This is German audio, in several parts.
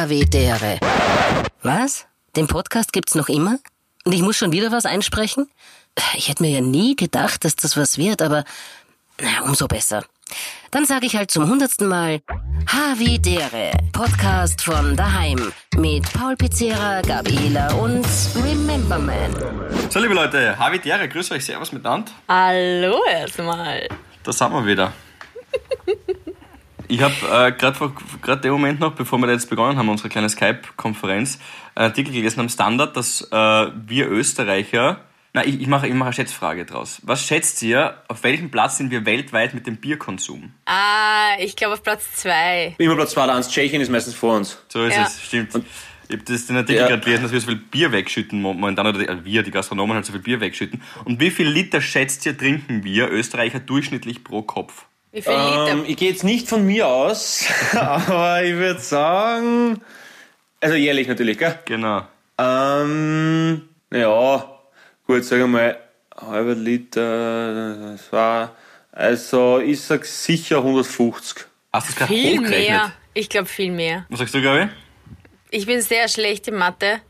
Havidere. Was? Den Podcast gibt's noch immer? Und ich muss schon wieder was einsprechen? Ich hätte mir ja nie gedacht, dass das was wird, aber na, umso besser. Dann sage ich halt zum hundertsten Mal Havidere, Podcast von daheim mit Paul Pizzera, Gabriela und Remember Man. So, liebe Leute, Havidere, grüß euch, servus miteinander. Hallo erstmal. Da sind wir wieder. Ich habe äh, gerade den Moment noch, bevor wir jetzt begonnen haben, unsere kleine Skype-Konferenz, einen Artikel gelesen am Standard, dass äh, wir Österreicher, na, ich, ich mache ich mach eine Schätzfrage draus. Was schätzt ihr, auf welchem Platz sind wir weltweit mit dem Bierkonsum? Ah, ich glaube auf Platz zwei. Immer Platz 2 1. Tschechien ist meistens vor uns. So ist Ja. es, stimmt. ich habe den Artikel Ja. gerade gelesen, dass wir so viel Bier wegschütten momentan, oder die, äh, wir, die Gastronomen, halt so viel Bier wegschütten. Und wie viel Liter schätzt ihr, trinken wir Österreicher durchschnittlich pro Kopf? Wie viel Liter? Ähm, ich gehe jetzt nicht von mir aus, aber ich würde sagen, also jährlich natürlich, gell? Genau. Ähm, ja, gut, sagen wir mal, halber Liter, das war, also ich sag sicher 150. Hast du es gerade viel mehr. Ich glaube viel mehr. Was sagst du, Gabi? Ich bin sehr schlecht in Mathe,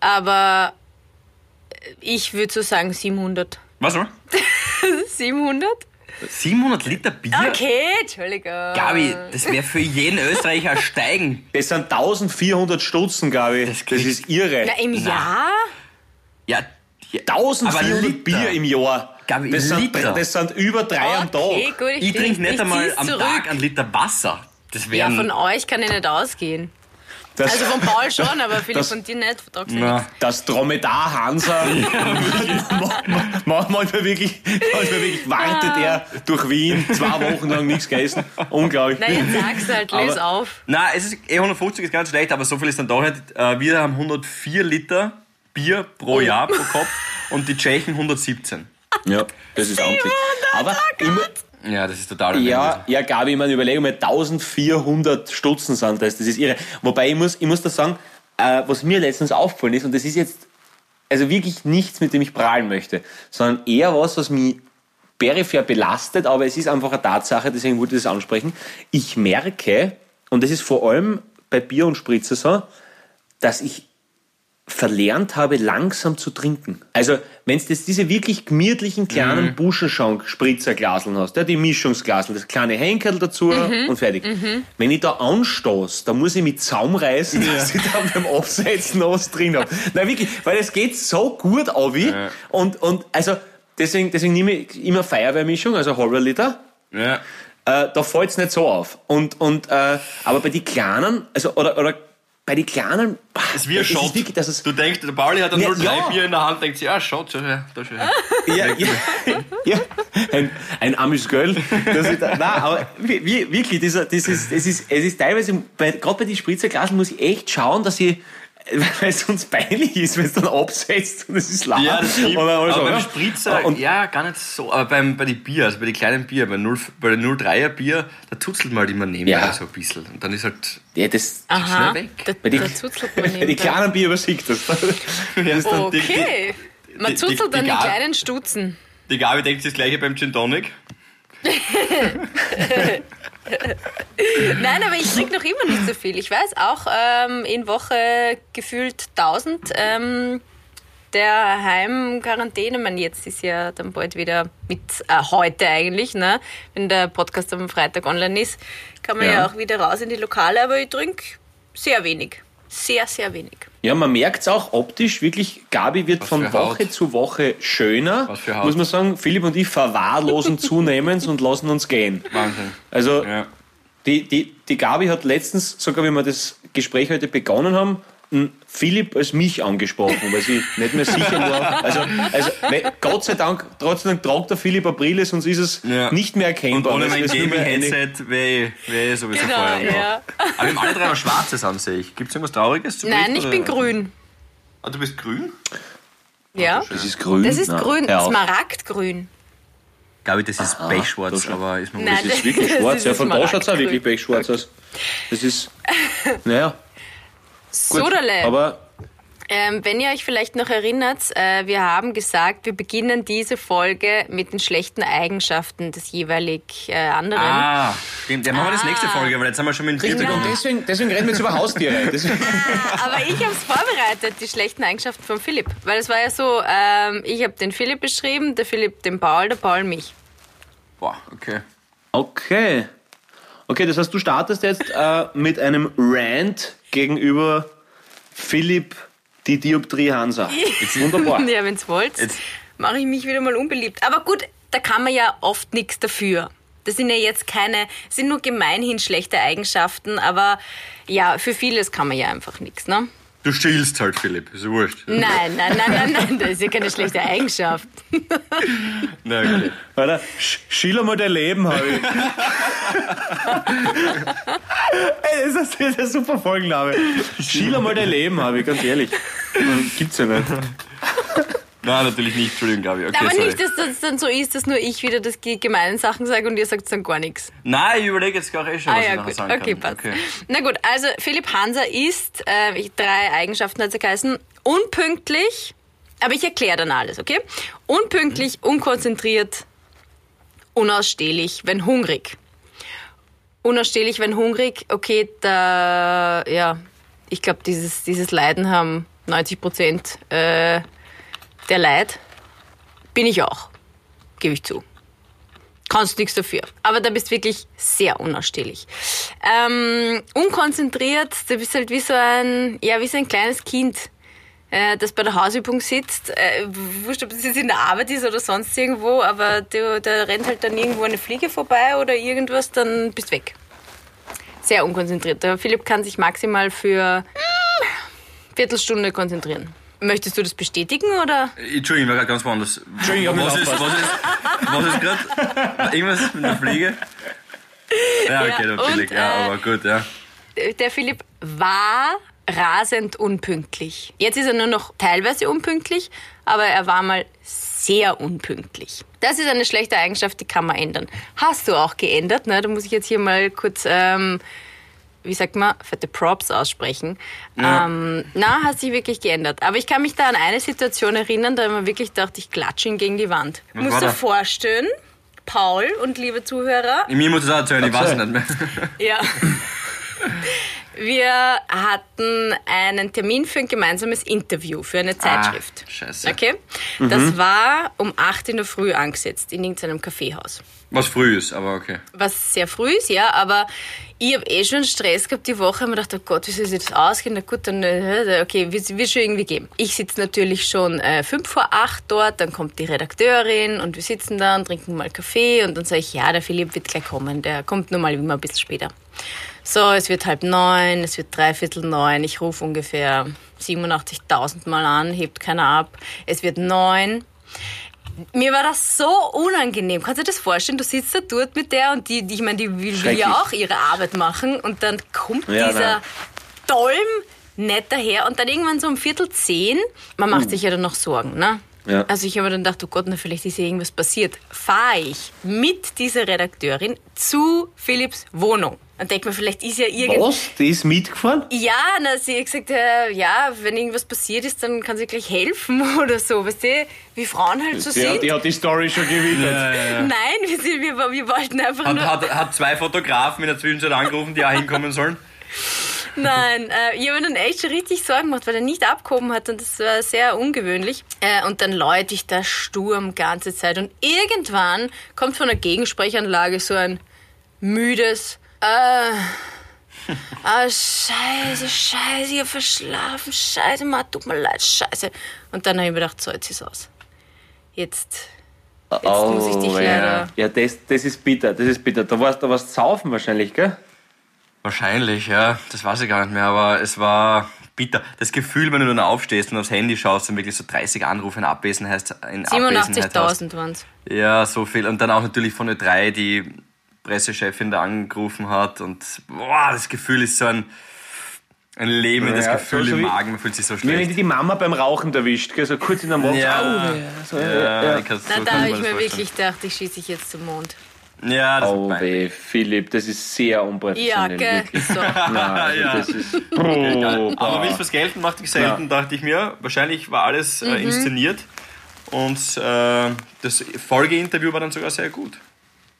aber ich würde so sagen 700. Was? oder? 700? 700 Liter Bier? Okay, Entschuldigung. Gabi, das wäre für jeden Österreicher Steigen. Das sind 1400 Stutzen, ich. Das, krieg- ist irre. Na, im Jahr? Ja, ja 1400 Liter. Bier im Jahr. Gabi, das, sind, Liter. das sind über drei am Okay, Tag. gut, ich, ich trinke nicht ich einmal am zurück. Tag einen Liter Wasser. Das Ja, wären... von euch kann ich nicht ausgehen. Das, Also von Paul schon, aber Philipp Das- von dir nicht. Vertragst du Na, nichts. das Dromedar Hansa. Ma- ma- ma- manchmal wirklich, manchmal wirklich wartet er durch Wien zwei Wochen lang nichts gegessen. Unglaublich. Nein, jetzt sag's halt, löse Aber- auf. Nein, es ist eh 150 ist ganz schlecht, aber so viel ist dann doch nicht. Äh, Wir haben 104 Liter Bier pro Jahr pro Kopf und die Tschechen 117. Ja, das ist amtlich. Aber immer, Ja, das ist total ja, ja, Gabi, ich meine, überlege mal, 1400 Stutzen sind das. Das ist irre. Wobei ich muss, ich muss da sagen, äh, was mir letztens aufgefallen ist, und das ist jetzt also wirklich nichts, mit dem ich prahlen möchte, sondern eher was, was mich peripher belastet, aber es ist einfach eine Tatsache, deswegen wollte ich das ansprechen. Ich merke, und das ist vor allem bei Bier und Spritzer so, dass ich verlernt habe, langsam zu trinken. Also, wenn du jetzt diese wirklich gemütlichen kleinen Buschenschank-Spritzerglaseln hast, ja, die Mischungsglasel, das kleine Henkel dazu und fertig. Wenn ich da anstoß, da muss ich mit Zaum reißen, dass ich dann beim Absetzen noch was drin habe. Nein, wirklich, weil es geht so gut auf. Und, und, also, deswegen, deswegen nehme ich immer Feuerwehrmischung, also halber Liter. Ja. Äh, da fällt es nicht so auf. Und, und, äh, aber bei den Kleinen, also, oder, oder bei den Kleinen, Das ist ein es Shot. wirklich, dass es, Du denkst, der Pauli hat ein Ja, 03 ja. Bier in der Hand, denkt sich, ja, Shot, her, da her. ja, ja, ja, ein, ein Amüsgöl. Das ist, nein, aber wirklich, das, das ist, es ist, es ist teilweise, gerade bei den Spritzerglasen muss ich echt schauen, dass ich, weil es uns peinlich ist, wenn es dann absetzt und es ist laut. Ja, das stimmt. Dann alles aber so, beim ja. Spritzer, Und, ja, gar nicht so. Aber beim, bei den Bier, also bei den kleinen Bier, bei, 0, bei der 03er Bier, da tutzelt man halt immer nebenbei Ja. so ein bisschen. Und dann ist halt ja, das, Aha, schnell weg. da, Bei die- da zuzelt man bei den kleinen Bier übersiegt das. das dann die, Okay. Man die- zuzelt die- dann die die kleinen Stutzen. die, die Gabi denkt sich das gleiche beim Gin Tonic. Nein, aber ich trinke noch immer nicht so viel. Ich weiß auch, ähm, in Woche gefühlt 1000. Ähm, der Heimquarantäne, man jetzt ist ja dann bald wieder mit äh, heute eigentlich, ne? Wenn der Podcast am Freitag online ist, kann man ja, Ja. auch wieder raus in die Lokale, aber ich trinke sehr wenig. Sehr, sehr wenig. Ja, man merkt es auch optisch wirklich, Gabi wird Was von Haut. Woche zu Woche schöner. Was für Haut. Muss man sagen, Philipp und ich verwahrlosen zunehmend und lassen uns gehen. Wahnsinn. Also Ja. die, die, die Gabi hat letztens, sogar wie wir das Gespräch heute begonnen haben, Philipp als mich angesprochen, weil sie nicht mehr sicher war. Also, also ne, Gott sei Dank, trotzdem tragt der Philipp eine Brille, sonst ist es Ja. nicht mehr Und erkennbar. ohne Es mein Gaming-Headset wäre ich, wär ich sowieso Genau, Tag. ja. Aber wir haben alle drei noch Schwarzes an sich. Gibt es irgendwas Trauriges zu Nein, ich oder? bin grün. Ah, du bist grün? Ja. Das ist grün. Das ist Nein, grün, auf. Smaragdgrün. Glaube ich, das ist pechschwarz, das aber ist mir Nein, wurscht. Das ist wirklich Das schwarz. ist Ja, von da schaut es auch wirklich pechschwarz aus. Das ist, naja. Sodale. Aber Ähm, wenn ihr euch vielleicht noch erinnert, äh, wir haben gesagt, wir beginnen diese Folge mit den schlechten Eigenschaften des jeweilig äh, anderen. Ah, den, den machen wir das Ah. nächste Folge, weil jetzt haben wir schon mit dem Richtig, vierten und deswegen, deswegen reden wir jetzt über Haustiere. Das, Aber ich habe es vorbereitet, die schlechten Eigenschaften von Philipp. Weil es war ja so, ähm, ich habe den Philipp beschrieben, der Philipp den Paul, der Paul mich. Boah, okay. okay. Okay, das heißt, du startest jetzt äh, mit einem Rant gegenüber Philipp die Dioptrie Hansa. Wunderbar. ja, wenn's wollt, Jetzt- mache ich mich wieder mal unbeliebt. Aber gut, da kann man ja oft nichts dafür. Das sind ja jetzt keine, sind nur gemeinhin schlechte Eigenschaften, aber ja, für vieles kann man ja einfach nichts, ne? Du stiehlst halt, Philipp, ist ja wurscht. Nein, nein, nein, nein, nein, das ist ja keine schlechte Eigenschaft. Na, okay. Warte, sch- schiller mal dein Leben, habe ich. Ey, das ist, das ist ein super Folgenname. Schiller mal dein Leben, habe ich, ganz ehrlich. Gibt's ja nicht. Nein, natürlich nicht, Entschuldigung, Gabi. Okay, Aber sorry. nicht, dass das dann so ist, dass nur ich wieder das die gemeinen Sachen sage und ihr sagt dann gar nichts. Nein, ich überlege jetzt gar eh schon, Ah was ich ja, nachher gut. sagen Okay, kann. passt. Na gut, also Philipp Hanser ist, äh, ich- drei Eigenschaften hat er geheißen, unpünktlich, aber ich erkläre dann alles, okay? Unpünktlich, unkonzentriert, unausstehlich, wenn hungrig. Unausstehlich, wenn hungrig, okay, da, ja, ich glaube, dieses, dieses Leiden haben 90 Prozent äh, der Leid. Bin ich auch, gebe ich zu kannst nichts dafür. Aber da bist wirklich sehr unausstehlich. Ähm, unkonzentriert, du bist halt wie so ein, ja, wie so ein kleines Kind, äh, das bei der Hausübung sitzt. Äh, wurscht, ob das jetzt in der Arbeit ist oder sonst irgendwo, aber du, da rennt halt dann irgendwo eine Fliege vorbei oder irgendwas, dann bist weg. Sehr unkonzentriert. Der Philipp kann sich maximal für Viertelstunde konzentrieren. Möchtest du das bestätigen oder? Entschuldigung, ich war gerade ganz woanders. Entschuldigung, was ist, was ist, was ist gerade? Irgendwas mit der Fliege? Ja, okay, Ja, natürlich. und, Ja, äh, aber gut, ja. der Philipp war rasend unpünktlich. Jetzt ist er nur noch teilweise unpünktlich, aber er war mal sehr unpünktlich. Das ist eine schlechte Eigenschaft, die kann man ändern. Hast du auch geändert, ne? Da muss ich jetzt hier mal kurz, ähm, wie sagt man, fette Props aussprechen. Ähm, na, hat sich wirklich geändert. Aber ich kann mich da an eine Situation erinnern, da man wirklich dachte, ich klatsche ihn gegen die Wand. Was Musst da? vorstellen, Paul und liebe Zuhörer, Mir muss es auch erzählen, ich weiß nicht mehr. ja. Wir hatten einen Termin für ein gemeinsames Interview für eine Zeitschrift. Ah, scheiße. Okay? Das war um 8 in der Früh angesetzt in irgendeinem Kaffeehaus. Was früh ist, aber okay. Was sehr früh ist, ja, aber ich habe eh schon Stress gehabt die Woche mir gedacht, oh Gott, wie soll ich das ausgehen? Na gut, dann, äh, okay, wird wird schon irgendwie geben. Ich sitze natürlich schon äh, fünf vor acht dort, dann kommt die Redakteurin und wir sitzen da und trinken mal Kaffee und dann sage ich, ja, der Philipp wird gleich kommen, der kommt nur mal immer ein bisschen später. So, es wird halb neun, es wird dreiviertel neun, ich rufe ungefähr 87.000 Mal an, hebt keiner ab. Es wird neun. Mir war das so unangenehm. Kannst du dir das vorstellen? Du sitzt da dort mit der und die, die ich meine, die will, will ja auch ihre Arbeit machen und dann kommt Ja, dieser nein. Dolm nicht daher und dann irgendwann so um Viertel zehn, man macht sich ja dann noch Sorgen, ne? Ja. Also ich habe mir dann gedacht, oh Gott, na, vielleicht ist hier irgendwas passiert. Fahre ich mit dieser Redakteurin zu Philipps Wohnung und denke mir, vielleicht ist ja irgendwas. Was? Die ist mitgefahren? Ja, na, sie hat gesagt, äh, ja, wenn irgendwas passiert ist, dann kann sie gleich helfen oder so. Weißt du, wie Frauen halt so Die sind. die hat die Story schon gewidmet. Nein, wir, sind, wir, wir wollten einfach Hat, nur. hat, hat zwei Fotografen in der Zwischenzeit angerufen, die auch hinkommen sollen. Nein, äh, ich habe mir dann echt schon richtig Sorgen gemacht, weil er nicht abgehoben hat und das war sehr ungewöhnlich. Äh, und dann läute ich da Sturm ganze Zeit und irgendwann kommt von der Gegensprechanlage so ein müdes äh, ah, scheiße, scheiße, ich hab verschlafen, scheiße, Mann, tut mir leid, scheiße. Und dann habe ich mir gedacht, so, jetzt ist aus. Jetzt, jetzt muss ich dich ja. leider... Ja, das, das ist bitter, das ist bitter. Da warst du warst saufen wahrscheinlich, gell? Wahrscheinlich, ja. Das weiß ich gar nicht mehr, aber es war bitter. Das Gefühl, wenn du dann aufstehst und aufs Handy schaust und wirklich so 30 Anrufe in Abwesenheit, in Abwesenheit hast. 87.000 waren es. Ja, so viel. Und dann auch natürlich von Ö3, die Pressechefin da angerufen hat. Und boah, das Gefühl ist so ein, ein lähmendes Ja, Gefühl so- so im Magen. Man fühlt sich so Wie wenn schlecht. die die Mama beim Rauchen erwischt, gell? so kurz in der Mund. Ja. So, Ja, ja. Na, so da habe ich mir wirklich gedacht, ich schieße dich jetzt zum Mond. Ja, das Oh weh, Philipp, das ist sehr Ja, unprofessionell. gell. wirklich. So. Nein, also Ja. das ist. Oh, Aber wie ich was geltend machte ich selten, dachte ich mir, wahrscheinlich war alles äh, inszeniert. Und äh, das Folgeinterview war dann sogar sehr gut.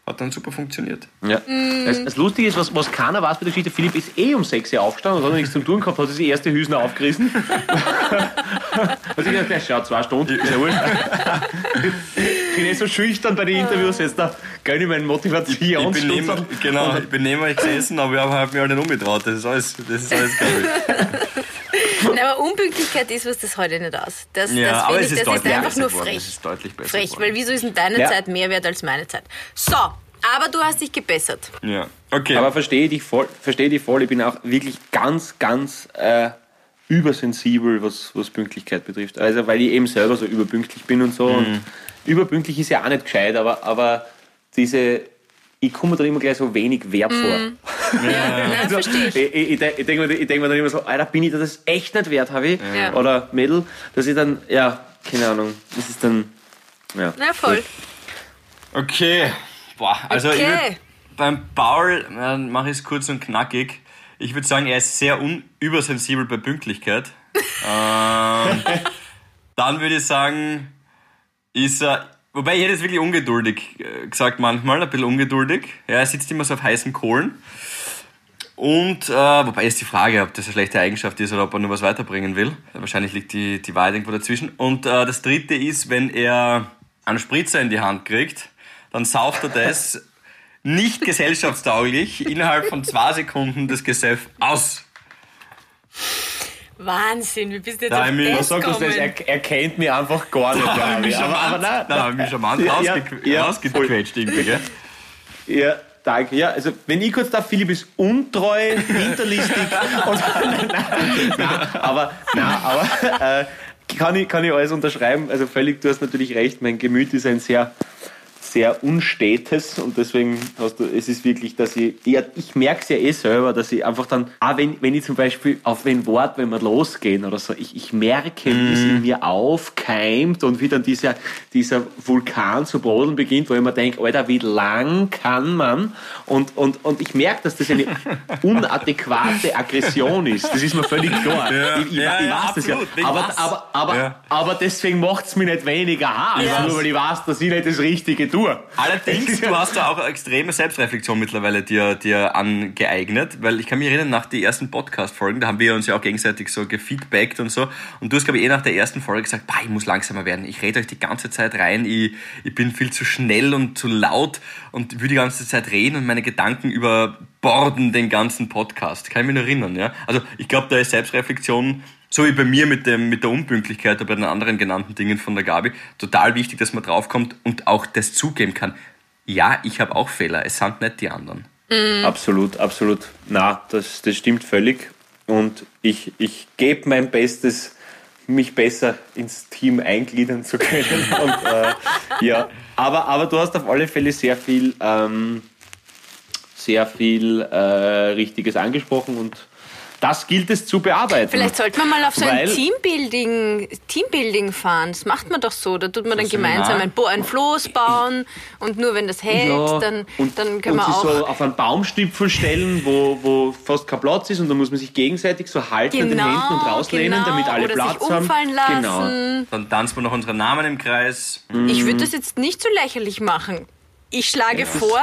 Hat dann super funktioniert. Ja. Das, das Lustige ist, was, was keiner weiß bei der Geschichte, Philipp ist eh um 6 Uhr aufgestanden und hat noch nichts zum Tun gehabt, hat sich die erste Hüsner aufgerissen. also ich dachte, der schaut zwei Stunden, ist ja wurscht. Ich bin eh so schüchtern bei den Interviews, jetzt da gönne ich meinen Ich bin, Motivationsstunden. neben, genau, ich bin neben euch gesessen, aber ich habe mich halt nicht umgetraut. Das ist alles, das ist alles geil. Nein, aber Unpünktlichkeit ist was, das heute nicht aus. Das, Ja, das aber finde es ich, ist das ist einfach nur geworden. frech. Es ist deutlich besser Frech, geworden. weil wieso ist denn deine Ja. Zeit mehr wert als meine Zeit? So, aber du hast dich gebessert. Ja, okay. Aber verstehe dich voll, verstehe dich voll, ich bin auch wirklich ganz, ganz äh, übersensibel, was, was Pünktlichkeit betrifft. Also weil ich eben selber so überpünktlich bin und so. Und überpünktlich ist ja auch nicht gescheit, aber, aber diese, ich komme mir da immer gleich so wenig Wert vor. Ja, nein, verstehe ich. Ich, ich, ich, denk- ich denke mir, ich denk mir dann immer so, Alter, bin ich das echt nicht wert, habe ich? Ja. Oder Mädel, dass ich dann, ja, keine Ahnung, das ist dann, ja. Na voll. Okay. Boah, also ich Okay. würd, beim Paul äh, mache ich es kurz und knackig. Ich würde sagen, er ist sehr un übersensibel bei Pünktlichkeit. ähm, dann würde ich sagen, ist er. Wobei ich hätte es wirklich ungeduldig äh, gesagt manchmal, ein bisschen ungeduldig. Ja, er sitzt immer so auf heißen Kohlen. Und, äh, wobei ist die Frage, ob das eine schlechte Eigenschaft ist oder ob er nur was weiterbringen will. Wahrscheinlich liegt die, die Wahrheit irgendwo dazwischen. Und äh, das dritte ist, wenn er einen Spritzer in die Hand kriegt, dann sauft er das nicht gesellschaftstauglich innerhalb von zwei Sekunden das Gesöff aus. Wahnsinn, wie bist du jetzt Da auf das Sag das, gekommen? er, er kennt mich einfach gar nicht. ich. aber, aber nein, Da habe ich mich charmant Ja, ja, rausge ja, rausgequetscht irgendwie, gell? Ja, danke. Ja, also wenn ich kurz darf, Philipp ist untreu, hinterlistig und nein, nein, aber, nein, aber äh, kann, ich, kann ich alles unterschreiben. Also völlig, du hast natürlich recht, mein Gemüt ist ein sehr sehr unstetes und deswegen hast du, es ist wirklich, dass ich, ja, ich merke es ja eh selber, dass ich einfach dann, auch wenn, wenn ich zum Beispiel auf ein Wort, wenn wir losgehen oder so, ich, ich merke, wie es in mir aufkeimt und wie dann dieser, dieser Vulkan zu brodeln beginnt, wo ich mir denke, Alter, wie lang kann man? Und, und, und ich merke, dass das eine unadäquate Aggression ist. Das ist mir völlig klar. Ja, ich, ich, ja, ich weiß das ja. Aber, aber, aber, aber deswegen macht es mich nicht weniger hart, nur weil ich weiß, dass ich nicht das Richtige tue. Allerdings, du hast da auch extreme Selbstreflexion mittlerweile dir, dir angeeignet, weil ich kann mich erinnern, nach den ersten Podcast-Folgen, da haben wir uns ja auch gegenseitig so gefeedbackt und so. Und du hast, glaube ich, eh nach der ersten Folge gesagt, bah, ich muss langsamer werden. Ich rede euch die ganze Zeit rein, ich, ich bin viel zu schnell und zu laut und will die ganze Zeit reden und meine Gedanken überborden den ganzen Podcast. Kann ich mich noch erinnern, ja? Also ich glaube, da ist Selbstreflexion so wie bei mir mit, dem, mit der Unpünktlichkeit oder bei den anderen genannten Dingen von der Gabi, total wichtig, dass man draufkommt und auch das zugeben kann. Ja, ich habe auch Fehler, es sind nicht die anderen. Absolut, absolut. Na, das, das stimmt völlig. Und ich, ich gebe mein Bestes, mich besser ins Team eingliedern zu können. Und, äh, ja, aber, aber du hast auf alle Fälle sehr viel, ähm, sehr viel äh, Richtiges angesprochen und das gilt es zu bearbeiten. Vielleicht sollte man mal auf so ein Teambuilding, Teambuilding fahren. Das macht man doch so. Da tut man dann gemeinsam ein, Bo ein Floß bauen und nur wenn das hält, Ja, dann, und, dann können und wir sie auch. so auf einen Baumstipfel stellen, wo, wo fast kein Platz ist und da muss man sich gegenseitig so halten an den genau, Händen und rauslehnen, genau, damit alle oder Platz sich haben. umfallen lassen. Genau. Dann tanzen wir noch unsere Namen im Kreis. Ich würde das jetzt nicht so lächerlich machen. Ich schlage vor,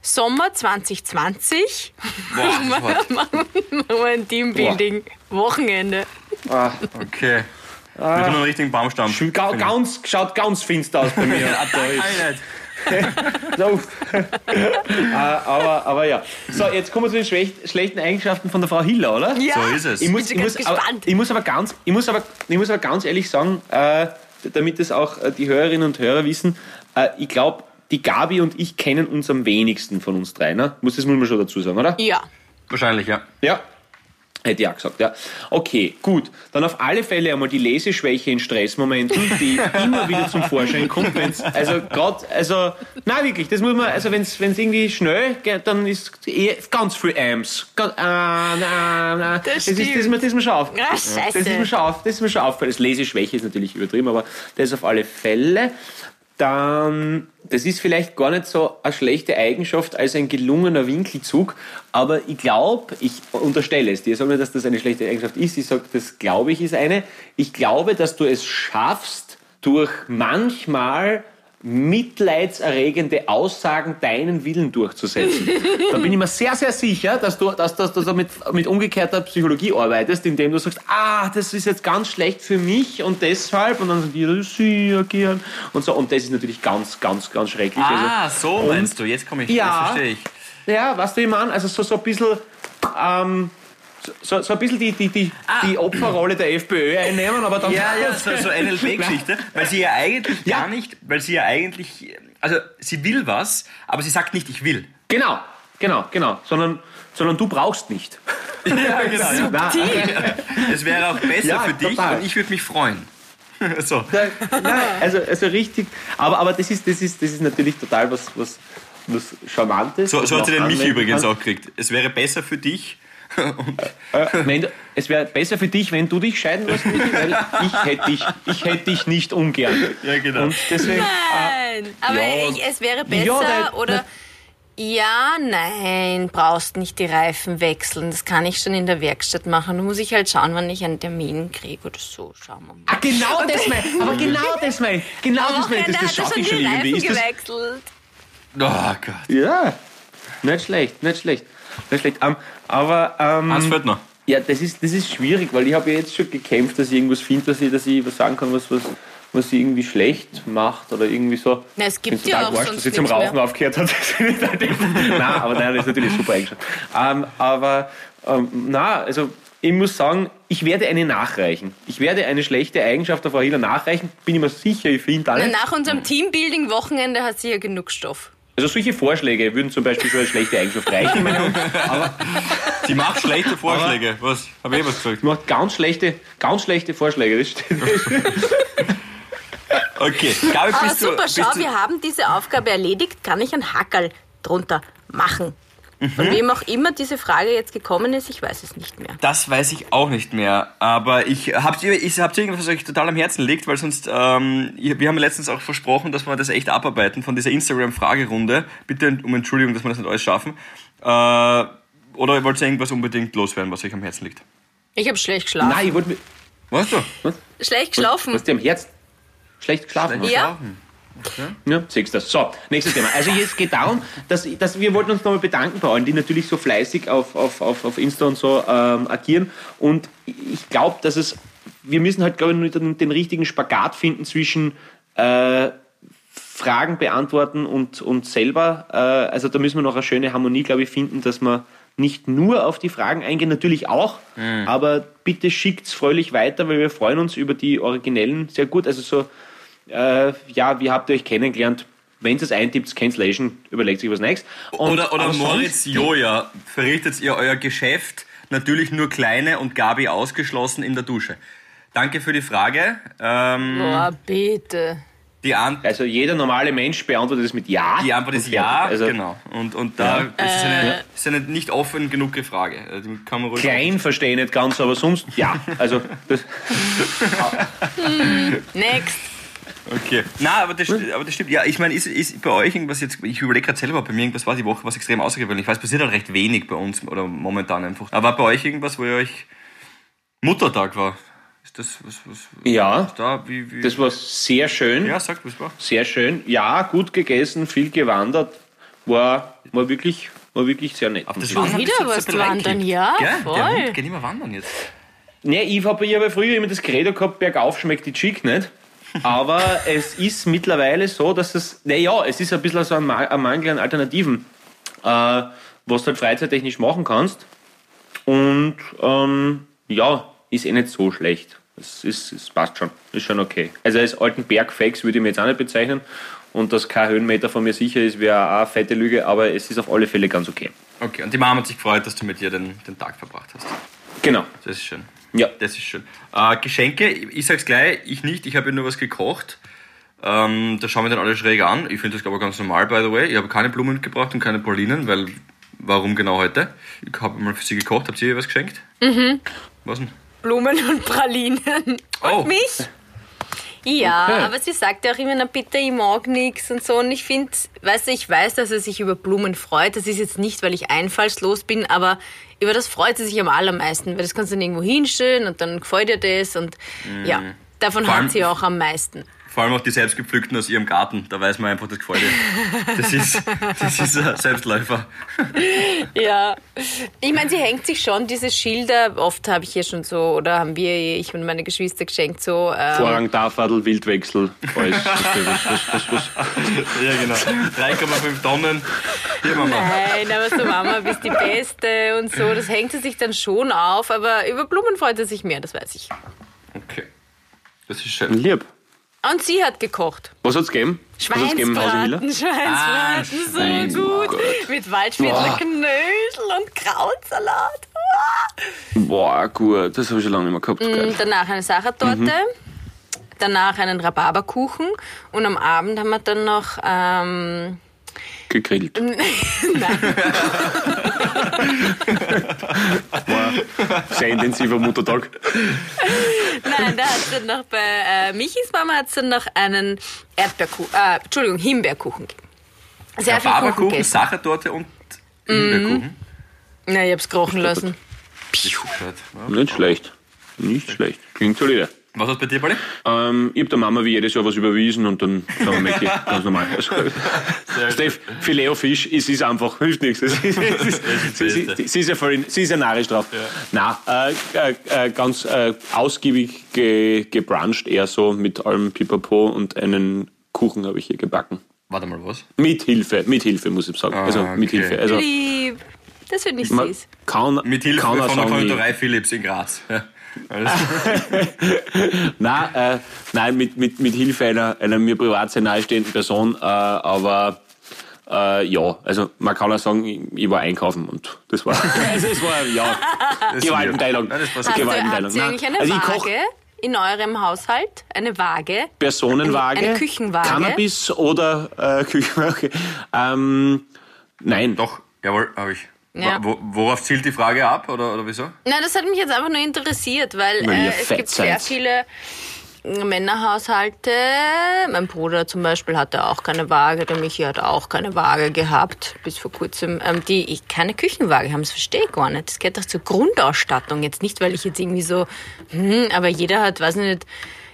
Sommer 2020 Boah, das machen wir ein Teambuilding-Wochenende. Ah, okay. Wir können einen richtigen Baum stampfen. Sch- ga- ganz, schaut ganz finster aus bei mir. Da ist- So. Äh, aber, aber ja. So, jetzt kommen wir zu den schlecht, schlechten Eigenschaften von der Frau Hiller, oder? Ja, So ist es. Ich muss, bin ich, muss, aber, gespannt. ich muss aber ganz, ich muss aber, ich muss aber ganz ehrlich sagen, äh, damit es auch äh, die Hörerinnen und Hörer wissen, äh, ich glaube, die Gabi und ich kennen uns am wenigsten von uns drei, ne? Muss das muss man schon dazu sagen, oder? Ja. Wahrscheinlich, ja. Ja. Hätte ich auch gesagt, ja. Okay, gut. Dann auf alle Fälle einmal die Leseschwäche in Stressmomenten, die immer wieder zum Vorschein kommt. Wenn's, also gerade, also, na wirklich, das muss man, also wenn es irgendwie schnell geht, dann ist eh ganz viel Amps. Ganz, ah, na, na. Das ist, das, ist mir, das ist mir schon auf. Ah, Das ist mir scheiße. schon auf, das ist mir schon aufgefallen. Das Leseschwäche ist natürlich übertrieben, aber das auf alle Fälle. Dann, das ist vielleicht gar nicht so eine schlechte Eigenschaft als ein gelungener Winkelzug, aber ich glaube, ich unterstelle es dir, ich sage dass das eine schlechte Eigenschaft ist, ich sage, das glaube ich ist eine. Ich glaube, dass du es schaffst, durch manchmal mitleidserregende Aussagen deinen Willen durchzusetzen. da bin ich mir sehr, sehr sicher, dass du, dass, dass, dass du mit, mit umgekehrter Psychologie arbeitest, indem du sagst, ah, das ist jetzt ganz schlecht für mich und deshalb und dann sagen die, das sehr gern und so. Und das ist natürlich ganz, ganz, ganz schrecklich. Ah, also, so meinst du, jetzt komme ich, Ja. jetzt verstehe ich. ja, weißt du, ich meine? Also so, so ein bisschen, ähm, so, so ein bisschen die, die, die, die Opferrolle der FPÖ einnehmen, aber dann... Ah. Ja, ja, so, so NLP-Geschichte, weil sie ja eigentlich Ja. gar nicht, weil sie ja eigentlich, also sie will was, aber sie sagt nicht, ich will. Genau, genau, genau. Sondern, sondern du brauchst nicht. Ja, genau. Na, Es wäre auch besser Ja, für dich total. und ich würde mich freuen. so. Nein, also, also richtig. Aber, aber das, ist, das, ist, das ist natürlich total was, was, was Charmantes. So, so hat sie den Mich übrigens kann. auch gekriegt. Es wäre besser für dich. Äh, wenn es wäre besser für dich, wenn du dich scheiden lässt, weil ich hätte dich, ich hätte dich nicht ungern. Ja, genau. Und deswegen, Nein, aber ja. ich, es wäre besser Ja, der- oder ja, nein, brauchst nicht die Reifen wechseln. Das kann ich schon in der Werkstatt machen. Da muss ich halt schauen, wann ich einen Termin kriege oder so. Schauen wir mal. ah, genau das mein ich. Aber genau das mein ich. Genau das mein Das, das schaffe schon ich schon die irgendwie. Reifen Ist das, gewechselt. Oh Gott. ja, nicht schlecht, nicht schlecht. Nicht schlecht. Ähm, aber ähm, Eins fehlt noch. Ja, das ist, das ist schwierig, weil ich habe ja jetzt schon gekämpft, dass ich irgendwas finde, dass ich, dass ich was sagen kann, was, was, was sie irgendwie schlecht macht oder irgendwie so. Na, es gibt ja auch wurscht, dass sie zum nichts mehr. Rauchen aufgehört hat. nein, aber nein, das ist natürlich eine super Eigenschaft. Ähm, aber ähm, na, also ich muss sagen, ich werde eine nachreichen. Ich werde eine schlechte Eigenschaft der Frau Hiller nachreichen. Bin ich mir sicher, ich finde alle. Nach unserem Teambuilding-Wochenende hat sie ja genug Stoff. Also solche Vorschläge würden zum Beispiel schon als schlechte Eigenschaft reichen. meine Herren. Sie macht schlechte Vorschläge. Was? Habe ich was gesagt? Sie macht ganz schlechte, ganz schlechte Vorschläge. Das steht. Okay. Gabi, Aber bist du, super, bist schau, du, wir haben diese Aufgabe erledigt. Kann ich ein Hackerl drunter machen? Mhm. Von wem auch immer diese Frage jetzt gekommen ist, ich weiß es nicht mehr. Das weiß ich auch nicht mehr. Aber ich habt ihr, ich, habt ihr irgendwas, was euch total am Herzen liegt? Weil sonst, ähm, wir haben ja letztens auch versprochen, dass wir das echt abarbeiten von dieser Instagram-Fragerunde. Bitte um Entschuldigung, dass wir das nicht alles schaffen. Äh, oder wollt ihr irgendwas unbedingt loswerden, was euch am Herzen liegt? Ich habe schlecht geschlafen. Nein, ich wollte mir. Du? Schlecht geschlafen. Was dir am Herz schlecht geschlafen hast. Ja? Ja, siehst du das. So, nächstes Thema. Also jetzt geht darum, dass, dass wir wollten uns nochmal bedanken bei allen, die natürlich so fleißig auf, auf, auf, auf Insta und so ähm, agieren. Und ich glaube, dass es, wir müssen halt, glaube ich, den, den richtigen Spagat finden zwischen äh, Fragen beantworten und, und selber. Äh, also da müssen wir noch eine schöne Harmonie, glaube ich, finden, dass wir nicht nur auf die Fragen eingehen, natürlich auch, aber bitte schickt's fröhlich weiter, weil wir freuen uns über die Originellen sehr gut. Also so, äh, ja, wie habt ihr euch kennengelernt? Wenn ihr es eintippt, Cancellation, überlegt sich was nächstes. Und- Oder, oder Moritz Joja, verrichtet ihr euer Geschäft natürlich nur kleine und Gabi ausgeschlossen in der Dusche? Danke für die Frage. Ähm, Boah, bitte. die, Also jeder normale Mensch beantwortet es mit Ja. die Antwort ist ja. Also genau. Und, und da das ist, eine, ist eine nicht offen genug Frage. Äh, Die kann man ruhig klein verstehe ich nicht ganz, aber sonst ja. Also das, Next. Okay. Na, aber das, aber das stimmt. Ja, ich meine, ist, ist bei euch irgendwas jetzt, ich überlege gerade selber, bei mir irgendwas war die Woche was extrem außergewöhnlich. Ich weiß, passiert halt recht wenig bei uns oder momentan einfach. Aber war bei euch irgendwas, wo ihr euch Muttertag war? Ist das was, was, ja, was da? Wie, wie? das war sehr schön. ja, sagt was war. Sehr schön. Ja, gut gegessen, viel gewandert. War, war, wirklich, war wirklich sehr nett. Auf das Wandern wieder was wandern, ja, Gell? voll. Der Hund geht immer wandern jetzt. Nee, ich habe ich hab früher immer das Credo gehabt, bergauf schmeckt die Chick nicht. Aber es ist mittlerweile so, dass es, naja, es ist ein bisschen so ein, ein Mangel an Alternativen, äh, was du halt freizeittechnisch machen kannst. Und ähm, ja, ist eh nicht so schlecht. Es, ist, es passt schon, ist schon okay. Also als alten Bergfakes würde ich mir jetzt auch nicht bezeichnen. Und dass kein Höhenmeter von mir sicher ist, wäre auch eine fette Lüge, aber es ist auf alle Fälle ganz okay. Okay, und die Mama hat sich gefreut, dass du mit ihr den, den Tag verbracht hast. Genau. Das ist schön. Ja. Das ist schön. Äh, Geschenke, ich sag's gleich, ich nicht, ich habe ja nur was gekocht. Ähm, da schauen wir dann alle schräg an. Ich finde das aber ganz normal, by the way. Ich habe keine Blumen mitgebracht und keine Pralinen, weil warum genau heute? Ich habe mal für sie gekocht. Habt ihr ihr was geschenkt? Mhm. Was denn? Blumen und Pralinen. Und Oh. mich? Ja, Okay. aber sie sagt ja auch immer, na bitte, ich mag nichts und so. Und ich finde, weißt du, ich weiß, dass er sich über Blumen freut. Das ist jetzt nicht, weil ich einfallslos bin, aber über das freut sie sich am allermeisten, weil das kannst du dann irgendwo hinstellen und dann gefällt ihr das und ja, davon Vor hat sie auch am meisten. Vor allem auch die selbstgepflückten aus ihrem Garten. Da weiß man einfach, das gefällt ihr. Das ist, das ist ein Selbstläufer. Ja, ich meine, sie hängt sich schon diese Schilder, oft habe ich ihr schon so, oder haben wir, ich und meine Geschwister geschenkt, so, ähm, Vorrang, Tafadel, Wildwechsel, alles. Ja, genau. 3,5 Tonnen. Hier, Mama. Nein, aber so Mama, bist die Beste und so, das hängt sie sich dann schon auf, aber über Blumen freut sie sich mehr, das weiß ich. Okay. Das ist schön. Lieb. Und sie hat gekocht. Was hat's gegeben? Schweinsbraten, Schweinsbraten, so mein gut. Gott. Mit Waldspitler Knödel und Krautsalat. Boah, gut, das habe ich schon lange nicht mehr gehabt. Und danach eine Sachertorte, danach einen Rhabarberkuchen und am Abend haben wir dann noch ähm, Gegrillt. War sehr intensiver Muttertag. Nein, da hat es dann noch bei äh, Michis Mama hat's dann noch einen Erdbeerkuchen, äh, Entschuldigung, Himbeerkuchen gegeben. Sehr viel Kuchen gegessen. Sachertorte und Himbeerkuchen. Ja, ich hab's krochen lassen. Nicht schlecht. Nicht schlecht. Klingt solide. Was hast du bei dir, Balli? Ähm, ich hab der Mama wie jedes Jahr was überwiesen und dann sagen wir Mäcki, ganz normal. Steff, Filet Fisch, es ist einfach, hilft nichts. Es ist, es ist, sie, sie, sie ist ja voll, sie ist ja narrisch drauf. Ja. Nein, äh, äh, äh, ganz äh, ausgiebig ge, gebruncht, eher so mit allem Pipapo und einen Kuchen habe ich hier gebacken. Warte mal, was? Mit Hilfe, mit Hilfe muss ich sagen. also mit okay. Hilfe. Also Lieb. Das finde ich süß. kann, Mit Hilfe kann von der Konditorei Philips in Graz. Ja. Nein, äh, nein mit, mit, mit Hilfe einer, einer mir privat sehr nahestehenden Person, äh, aber äh, ja, also man kann auch sagen, ich, ich war einkaufen und das war, also es war, ja, Gewaltenteilung. Nein, das Gewaltenteilung. habt eigentlich eine also ich koch Waage in eurem Haushalt? Eine Waage? Personenwaage, Eine- eine Küchenwaage? Cannabis oder äh, Küchenwaage. Ähm, nein, Doch, jawohl, habe ich. Ja. Wo, worauf zielt die Frage ab oder, oder wieso? Nein, das hat mich jetzt einfach nur interessiert, weil äh, es gibt sehr seid. viele Männerhaushalte. Mein Bruder zum Beispiel hatte auch keine Waage, der Michi hat auch keine Waage gehabt, bis vor kurzem, ähm, die ich keine Küchenwaage haben. Das verstehe ich gar nicht. Das gehört doch zur Grundausstattung. Jetzt nicht, weil ich jetzt irgendwie so, hm, aber jeder hat, weiß nicht,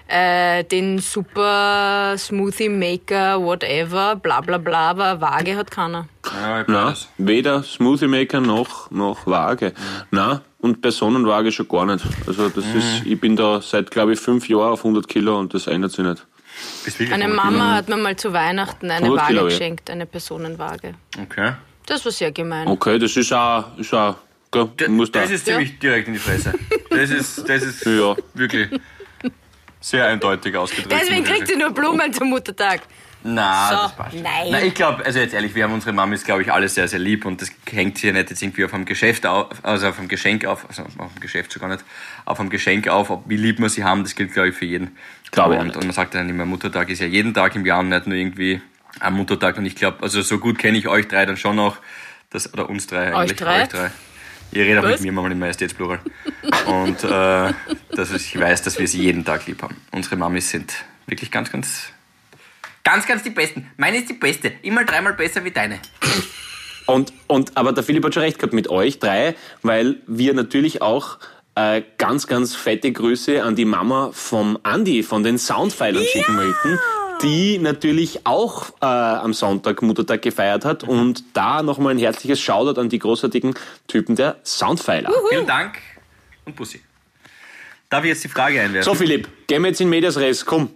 äh, den super Smoothie Maker, whatever, bla bla bla, aber Waage hat keiner. Ja, na, weder Smoothie Maker noch, noch Waage. Na, und Personenwaage schon gar nicht. Also das Mhm. ist, ich bin da seit, glaube ich, fünf Jahren auf 100 Kilo und das ändert sich nicht. Von- Mama hat mir mal zu Weihnachten eine 100 Waage Kilo, ja. geschenkt, eine Personenwaage. Okay. Das war sehr gemein. Okay, das ist auch, ist auch gell, D- muss da. Das ist ziemlich direkt in die Fresse. Das ist, das ist Ja. wirklich sehr eindeutig ausgedrückt. Deswegen kriegt sie nur Blumen zum Muttertag. Na, So, das passt. nein. Na, ich glaube, also jetzt ehrlich, wir haben unsere Mamis, glaube ich, alle sehr, sehr lieb und das hängt hier nicht jetzt irgendwie auf einem Geschäft auf, also auf einem Geschenk auf, also auf dem Geschäft sogar nicht, auf einem Geschenk auf, ob, wie lieb wir sie haben, das gilt, glaube ich, für jeden. Glaube und, und man sagt dann immer, Muttertag ist ja jeden Tag im Jahr und nicht nur irgendwie am Muttertag und ich glaube, also so gut kenne ich euch drei dann schon noch, das, oder uns drei eigentlich. drei? Euch drei. Ihr redet auch Was? mit mir manchmal in Majestätsplural. Und äh, dass ich weiß, dass wir sie jeden Tag lieb haben. Unsere Mamis sind wirklich ganz, ganz Ganz, ganz die Besten. Meine ist die Beste. Immer dreimal besser wie deine. Und, und, aber der Philipp hat schon recht gehabt mit euch drei, weil wir natürlich auch äh, ganz, ganz fette Grüße an die Mama vom Andi, von den Soundpfeilern schicken möchten, die natürlich auch äh, am Sonntag Muttertag gefeiert hat und da nochmal ein herzliches Shoutout an die großartigen Typen der Soundpfeiler. Vielen Dank und Bussi. Darf ich jetzt die Frage einwerfen? So Philipp, gehen wir jetzt in Medias Res, komm.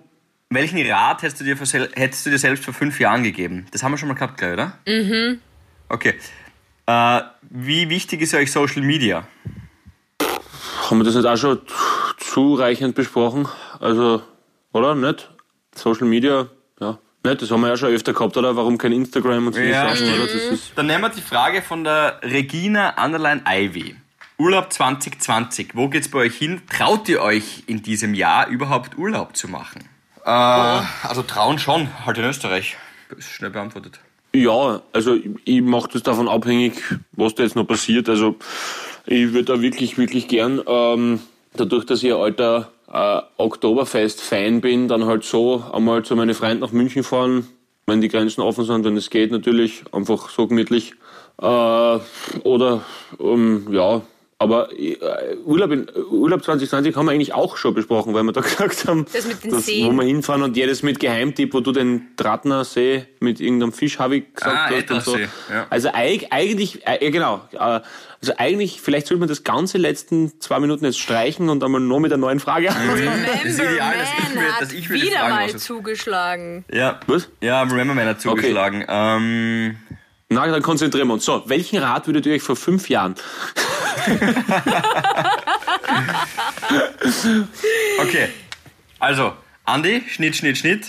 Welchen Rat hättest du, dir hättest du dir selbst vor fünf Jahren gegeben? Das haben wir schon mal gehabt, gleich, oder? Mhm. Okay. Äh, wie wichtig ist euch Social Media? Haben wir das nicht auch schon zureichend besprochen? Also, oder? Nicht? Social Media, ja. Nicht? Das haben wir ja schon öfter gehabt, oder? Warum kein Instagram und so Ja, Sachen, oder? Das ist Dann nehmen wir die Frage von der Regina Underline Ivy. Urlaub 2020, wo geht's bei euch hin? Traut ihr euch in diesem Jahr überhaupt Urlaub zu machen? Äh, also trauen schon, halt in Österreich. Ist schnell beantwortet. Ja, also ich, ich mache das davon abhängig, was da jetzt noch passiert. Also ich würde da wirklich, wirklich gern, ähm, dadurch, dass ich ein alter äh, Oktoberfest-Fan bin, dann halt so einmal zu meinen Freunden nach München fahren, wenn die Grenzen offen sind, wenn es geht natürlich, einfach so gemütlich. Äh, oder ähm, ja, aber äh, Urlaub, in, Urlaub 2020 haben wir eigentlich auch schon besprochen, weil wir da gesagt haben, Das mit den dass, Seen. wo wir hinfahren und jedes mit Geheimtipp, wo du den Tratner See mit irgendeinem Fisch, habe ich gesagt, Ah, hast und so. Ettersee, ja. Also eig- eigentlich, äh, ja genau, äh, also eigentlich, vielleicht sollte man das ganze letzten zwei Minuten jetzt streichen und einmal nur mit einer neuen Frage anfangen. Remember ist ideal, dass ich Man mir- hat dass ich mir wieder mal zugeschlagen. Ja. Was? Ja, Remember Man hat zugeschlagen. Ähm, Na, dann konzentrieren wir uns. So, welchen Rat würdet ihr euch vor fünf Jahren? okay. Also, Andi, Schnitt, Schnitt, Schnitt.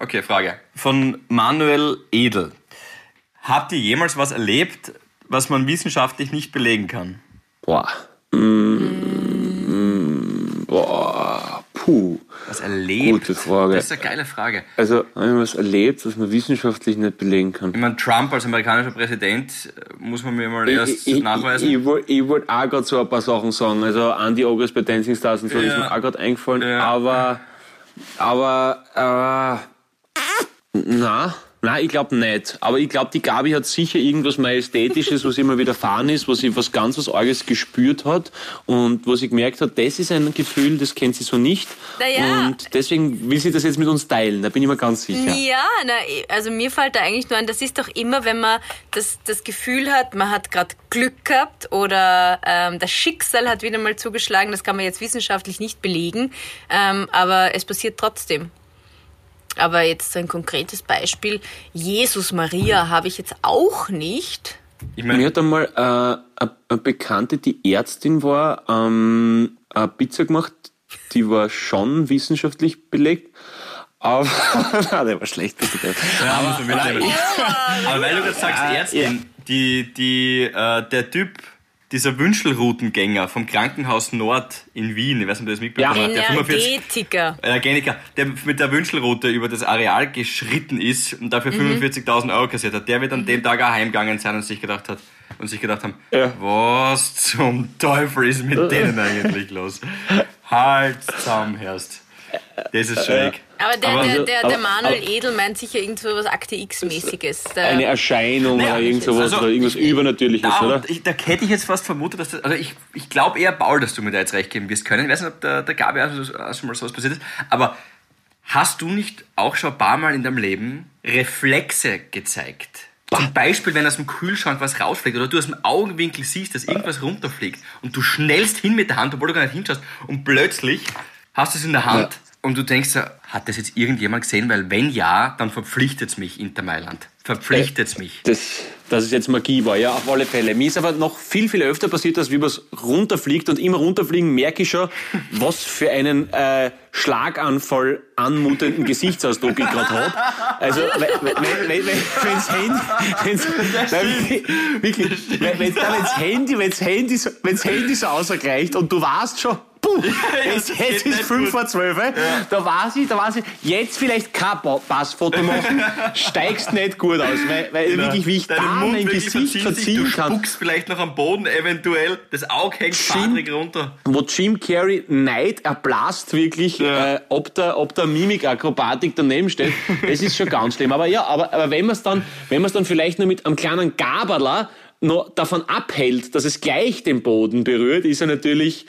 Okay, Frage. Von Manuel Edel. Habt ihr jemals was erlebt, was man wissenschaftlich nicht belegen kann? Boah. Mm, boah. Was erlebt? Gute Frage. Das ist eine geile Frage. Also, haben wir was erlebt, was man wissenschaftlich nicht belegen kann? Ich meine, Trump als amerikanischer Präsident äh, muss man mir mal erst ich, nachweisen. Ich, ich, wollte ich wollt auch gerade so ein paar Sachen sagen. Also Andy Ogres bei Dancing Stars und so Ja. ist mir auch gerade eingefallen. Ja. Aber, aber, äh, na, na, ich glaube nicht. Aber ich glaube, die Gabi hat sicher irgendwas Majestätisches, was immer widerfahren ist, was sie was ganz was Arges gespürt hat und wo sie gemerkt hat, das ist ein Gefühl, das kennt sie so nicht. Naja. Und deswegen will sie das jetzt mit uns teilen. Da bin ich mir ganz sicher. Ja, na, also mir fällt da eigentlich nur ein, das ist doch immer, wenn man das, das Gefühl hat, man hat gerade Glück gehabt oder ähm, das Schicksal hat wieder mal zugeschlagen, das kann man jetzt wissenschaftlich nicht belegen, ähm, aber es passiert trotzdem. Aber jetzt ein konkretes Beispiel, Jesus Maria habe ich jetzt auch nicht. Ich Mir meine, hat einmal äh, eine, Bekannte, die Ärztin war, ähm, eine Pizza gemacht, die war schon wissenschaftlich belegt. Aber, Nein, der war schlecht, bitte. Ja, man mitnehmen. Aber weil du gerade sagst, Ärztin, die, die, äh, der Typ, dieser Wünschelroutengänger vom Krankenhaus Nord in Wien, ich weiß nicht, ob du das mitbekommen Ja. hast, der 45, Energetiker. äh, Geniker, der mit der Wünschelroute über das Areal geschritten ist und dafür Mhm. 45.000 Euro kassiert hat, der wird an dem Tag auch heimgegangen sein und sich gedacht hat, und sich gedacht haben, Ja. was zum Teufel ist mit denen eigentlich los? Halt zusammen, Herst. Das ist schräg. Aber der, Aber- der, der, aber- der Manuel aber- Edel meint sicher irgend so was Akte X-mäßiges. Eine Erscheinung Naja, oder irgend sowas also, oder irgendwas ich- Übernatürliches, Da, oder? ich, da hätte ich jetzt fast vermutet, dass das, also ich, ich glaube eher, Paul, dass du mir da jetzt recht geben wirst können. Ich weiß nicht, ob der, der Gabi auch schon mal sowas passiert ist, aber hast du nicht auch schon ein paar Mal in deinem Leben Reflexe gezeigt? Zum Beispiel, wenn aus dem Kühlschrank was rausfliegt oder du aus dem Augenwinkel siehst, dass irgendwas runterfliegt und du schnellst hin mit der Hand, obwohl du gar nicht hinschaust und plötzlich hast du es in der Hand und du denkst, hat das jetzt irgendjemand gesehen? Weil wenn ja, dann verpflichtet es mich, Inter Mailand. Verpflichtet es mich. Das, dass es jetzt Magie war, ja, auf alle Fälle. Mir ist aber noch viel, viel öfter passiert, dass wie was runterfliegt und immer runterfliegen merke ich schon, was für einen äh, Schlaganfall anmutenden Gesichtsausdruck ich gerade habe. Also, wenn wenn's Handy, wenn's, wirklich, wenn's, wenn's Handy, wenn's Handy, so, wenn's Handy so ausreicht und du weißt schon, puh, jetzt geht ist nicht 5 gut. vor 12, da weiß ich, da weiß ich, jetzt vielleicht kein Pa- Passfoto machen, steigst nicht gut aus, weil, weil wirklich, wie ich Dein da Mund mein Gesicht verziehen sich, du kann. spuckst vielleicht noch am Boden eventuell, das Auge hängt fadrig runter. wo Jim Carrey Neid erblasst wirklich, Ja. äh, ob der, ob der Mimikakrobatik daneben steht. Das ist schon ganz schlimm. Aber ja, aber, aber wenn man es dann, wenn man es dann vielleicht nur mit einem kleinen Gaberler noch davon abhält, dass es gleich den Boden berührt, ist er natürlich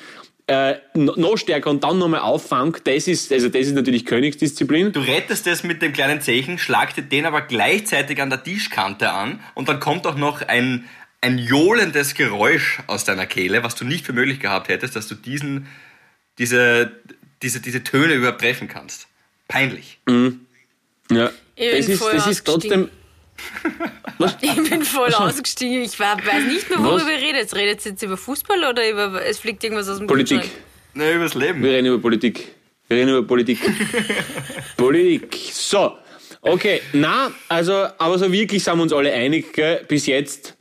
äh, no- noch stärker und dann nochmal auffangt. Das ist, also das ist natürlich Königsdisziplin. Du rettest es mit dem kleinen Zeichen, schlagt den aber gleichzeitig an der Tischkante an und dann kommt auch noch ein, ein johlendes Geräusch aus deiner Kehle, was du nicht für möglich gehabt hättest, dass du diesen, diese, diese, diese Töne übertreffen kannst. Peinlich. Ja. Ich Das ist, das ist trotzdem. Ich bin voll ausgestiegen. Ich war, weiß nicht mehr, worüber ihr redet. Redet ihr jetzt über Fußball oder über es fliegt irgendwas aus dem Politik. Kühlschrank? Ne, übers Leben. Wir reden über Politik. Wir reden über Politik. Politik. So. Okay, na, also, aber so wirklich sind wir uns alle einig, gell? bis jetzt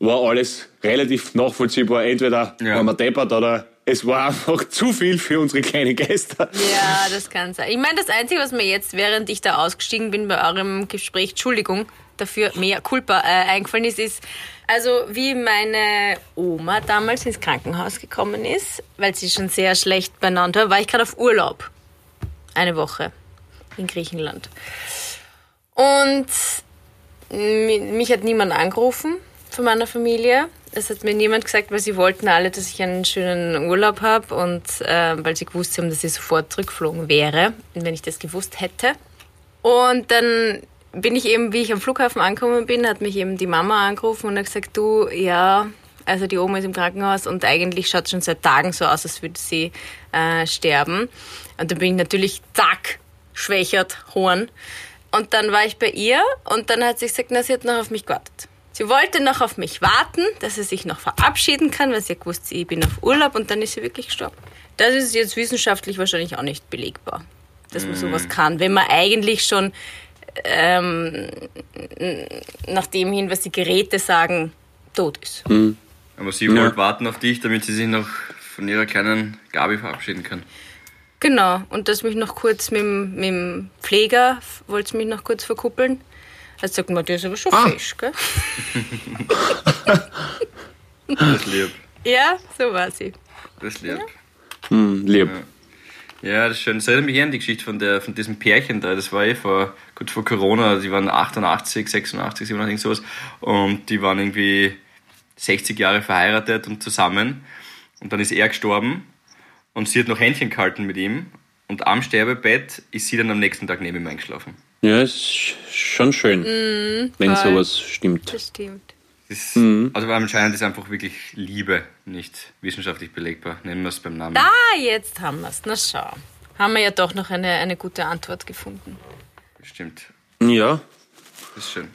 war alles relativ nachvollziehbar. Entweder Ja. waren wir deppert oder es war einfach zu viel für unsere kleinen Geister. Ja, das kann sein. Ich meine, das Einzige, was mir jetzt, während ich da ausgestiegen bin bei eurem Gespräch, Entschuldigung, dafür mehr Culpa äh, eingefallen ist, ist, also wie meine Oma damals ins Krankenhaus gekommen ist, weil sie schon sehr schlecht beieinander war, war ich gerade auf Urlaub. Eine Woche in Griechenland. Und mich hat niemand angerufen von meiner Familie. Es hat mir niemand gesagt, weil sie wollten alle, dass ich einen schönen Urlaub habe und äh, weil sie gewusst haben, dass ich sofort zurückgeflogen wäre, wenn ich das gewusst hätte. Und dann bin ich eben, wie ich am Flughafen angekommen bin, hat mich eben die Mama angerufen und hat gesagt, du, ja, also die Oma ist im Krankenhaus und eigentlich schaut es schon seit Tagen so aus, als würde sie äh, sterben. Und dann bin ich natürlich, zack, schwächert, Horn. Und dann war ich bei ihr und dann hat sie gesagt, na, sie hat noch auf mich gewartet. Sie wollte noch auf mich warten, dass sie sich noch verabschieden kann, weil sie gewusst, ich bin auf Urlaub und dann ist sie wirklich gestorben. Das ist jetzt wissenschaftlich wahrscheinlich auch nicht belegbar, dass man sowas kann, wenn man eigentlich schon ähm, nach dem hin, was die Geräte sagen, tot ist. Mhm. Aber sie wollte warten auf dich, damit sie sich noch von ihrer kleinen Gabi verabschieden kann. Genau, und dass mich noch kurz mit, dem, mit dem Pfleger, wollte mich noch kurz verkuppeln. Jetzt sagt man, der ist aber schon ah. frisch, gell? das ist lieb. Ja, so war sie. Das ist lieb. Ja. Hm, lieb. Ja. Ja, das ist schön. Das erinnert mich an die Geschichte von, der, von diesem Pärchen da. Das war eh vor, gut vor Corona. Die waren 88, 86, 87, sowas. Und die waren irgendwie 60 Jahre verheiratet und zusammen. Und dann ist er gestorben. Und sie hat noch Händchen gehalten mit ihm. Und am Sterbebett ist sie dann am nächsten Tag neben ihm eingeschlafen. Ja, ist schon schön, mm, wenn voll. sowas stimmt. Das stimmt. Das, mhm. Also anscheinend ist einfach wirklich Liebe nicht wissenschaftlich belegbar. Nennen wir es beim Namen. Ah, jetzt haben wir es. Na schau. Haben wir ja doch noch eine, eine gute Antwort gefunden. Stimmt. Ja. Das ist schön.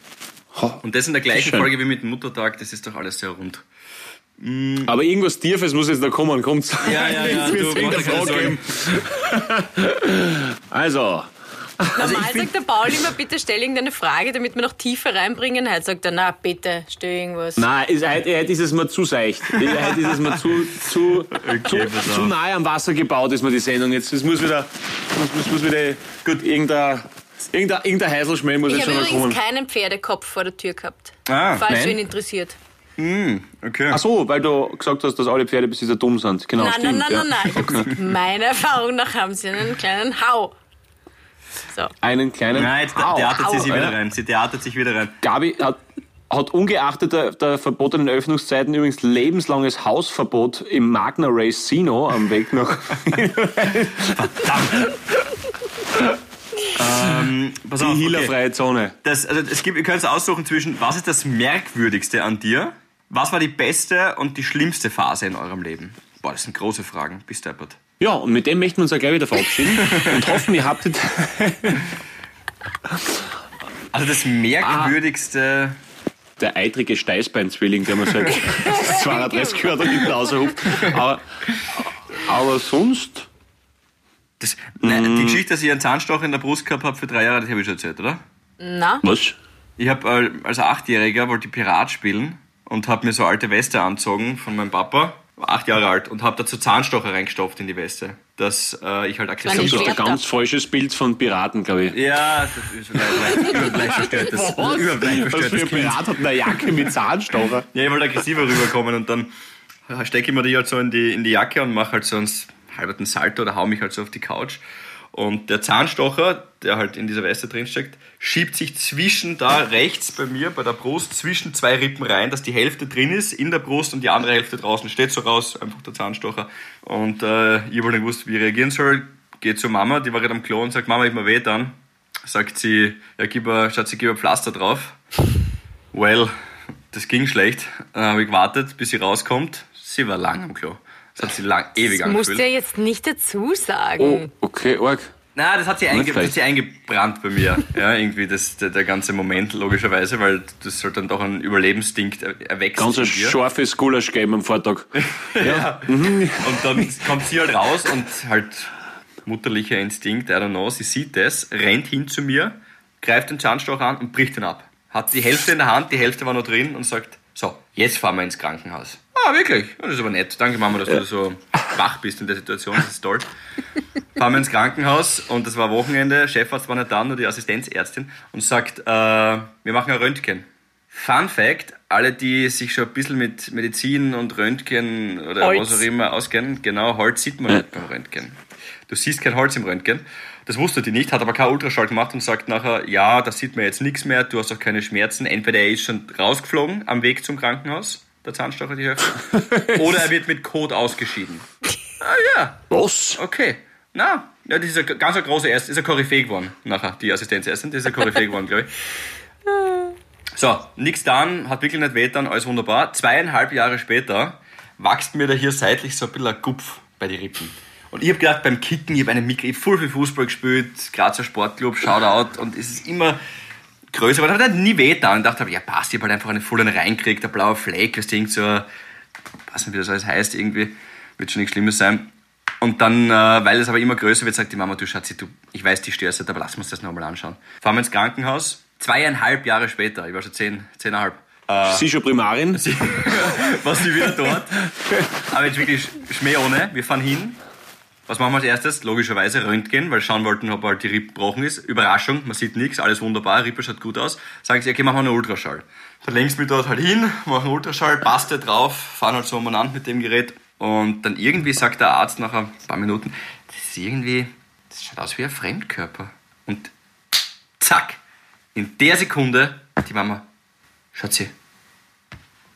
Und das in der gleichen Folge wie mit dem Muttertag, das ist doch alles sehr rund. Mhm. Aber irgendwas Tiefes muss jetzt da kommen, kommt's. Ja, ja, ja. du, also, also Normal sagt der Paul immer, bitte stell irgendeine Frage, damit wir noch tiefer reinbringen. Heute sagt er, na bitte, stell irgendwas. Nein, heute, heute ist es mir zu seicht. Heute ist es mir zu, zu, okay, zu, zu nahe am Wasser gebaut, ist mir die Sendung jetzt. Es muss wieder, muss, muss wieder, gut, irgendein, irgendein, irgendein Heiselschmäh muss ich jetzt schon mal kommen. Ich habe keinen Pferdekopf vor der Tür gehabt. Ah, Falls nein. wen interessiert. Mm, okay. Ach so, weil du gesagt hast, dass alle Pferdebesitzer dumm sind. Genau, nein, stimmt. Nein, nein, ja. nein, nein. Ich gesagt, meiner Erfahrung nach haben sie einen kleinen Hau. So. Einen kleinen. Nein, jetzt au, theatert sie sich wieder rein. Sie theatert sich wieder rein. Gabi hat, hat ungeachtet der, der, verbotenen Öffnungszeiten übrigens lebenslanges Hausverbot im Magna Racino am Weg nach. Verdammt! Ähm, pass Die Hielerfreie okay. Zone. Das, also es gibt, ihr könnt es aussuchen zwischen, was ist das Merkwürdigste an dir? Was war die beste und die schlimmste Phase in eurem Leben? Boah, das sind große Fragen. Bis deppert. Ja, und mit dem möchten wir uns ja gleich wieder verabschieden und hoffen, ihr habtet. also das merkwürdigste. Ah, der eitrige Steißbeinzwilling, der man sagt, 230 gehört und hinten raushupt. Aber, aber sonst. Das, nein, die Geschichte, dass ich einen Zahnstocher in der Brust gehabt habe für drei Jahre, das habe ich schon erzählt, oder? Na. Was? Ich habe äh, als Achtjähriger wollte ich Pirat spielen und habe mir so alte Weste anzogen von meinem Papa acht Jahre alt und habe dazu Zahnstocher reingestopft in die Weste, dass äh, ich halt aggressiv Das ist ein ganz falsches Bild von Piraten, glaube ich. Ja, das ist überbleich verstörtes, überbleich Was für ein Pirat hat eine Jacke mit Zahnstocher? Ja, ich wollte aggressiver rüberkommen und dann stecke ich mir die halt so in die, in die Jacke und mache halt so einen halberten Salto oder hau mich halt so auf die Couch und der Zahnstocher, der halt in dieser Weste drinsteckt, schiebt sich zwischen da rechts bei mir, bei der Brust, zwischen zwei Rippen rein, dass die Hälfte drin ist in der Brust und die andere Hälfte draußen. Steht so raus, einfach der Zahnstocher. Und äh, ich habe nicht gewusst, wie ich reagieren soll. Geht zur Mama, die war gerade am Klo und sagt, Mama, ich mir weh dann. Sagt sie, ja, gib ein, schaut sie, gib ein Pflaster drauf. Well, das ging schlecht. Dann habe ich gewartet, bis sie rauskommt. Sie war lang am Klo. Das hat sie lang, ewig das angefühlt. musst du ja jetzt nicht dazu sagen. Oh, okay, arg. Na, das hat sie, einge das hat sie eingebrannt bei mir. ja, irgendwie das, der, der, ganze Moment, logischerweise, weil das halt dann doch ein Überlebensstinkt erwächst. Ganz ein scharfes Gulasch geben am Vortag. ja. ja. Mhm. Und dann kommt sie halt raus und halt mutterlicher Instinkt, I don't know, sie sieht das, rennt hin zu mir, greift den Zahnstocher an und bricht ihn ab. Hat die Hälfte in der Hand, die Hälfte war noch drin und sagt, so, jetzt fahren wir ins Krankenhaus. Ah, wirklich? Das ist aber nett. Danke, Mama, dass ja. du so wach bist in der Situation. Das ist toll. fahren wir ins Krankenhaus und das war Wochenende, Chefarzt war nicht da, nur die Assistenzärztin und sagt, äh, wir machen ein Röntgen. Fun Fact, alle, die sich schon ein bisschen mit Medizin und Röntgen oder Holz. was auch immer auskennen, genau, Holz sieht man nicht beim Röntgen. Du siehst kein Holz im Röntgen. Das wusste die nicht, hat aber keinen Ultraschall gemacht und sagt nachher, ja, da sieht man jetzt nichts mehr, du hast auch keine Schmerzen. Entweder er ist schon rausgeflogen am Weg zum Krankenhaus, der Zahnstocher, die Hälfte, oder er wird mit Kot ausgeschieden. Ah ja, Was? okay. Na, ja, das ist ein ganz großer Erst, ist ein Koryphäe geworden, nachher, die Assistenzärztin, das ist ein Koryphäe geworden, glaube ich. So, nix dann, hat wirklich nicht weh dann, alles wunderbar. Zweieinhalb Jahre später wächst mir da hier seitlich so ein bisschen ein Gupf bei den Rippen. Und ich habe gedacht, beim Kicken, ich habe eine Mikro, ich hab voll viel Fußball gespielt, Grazer Sportclub, Shoutout, und es ist immer größer, aber das hat nie weh da. Und dachte, ja passt, ich habe halt einfach eine volle reingekriegt, der blaue Fleck, das Ding so, weiß nicht, wie das alles heißt, irgendwie, wird schon nichts Schlimmes sein. Und dann, äh, weil es aber immer größer wird, sagt die Mama, du Schatzi, du, ich weiß, die störst nicht, aber lass uns das nochmal anschauen. Fahren wir ins Krankenhaus, zweieinhalb Jahre später, ich war schon zehn, zehneinhalb, Sie schon Primarin? war sie wieder dort. Aber jetzt wirklich Schmäh ohne, wir fahren hin. Was machen wir als erstes? Logischerweise Röntgen, weil schauen wollten, ob halt die Rippe gebrochen ist. Überraschung, man sieht nichts, alles wunderbar, Rippe schaut gut aus. Sagen sie, okay, machen wir einen Ultraschall. Dann längst mich dort halt hin, machen Ultraschall, passt der drauf, fahren halt so umeinander mit dem Gerät. Und dann irgendwie sagt der Arzt nach ein paar Minuten, das ist irgendwie, das schaut aus wie ein Fremdkörper. Und zack, in der Sekunde, die Mama, schaut sie,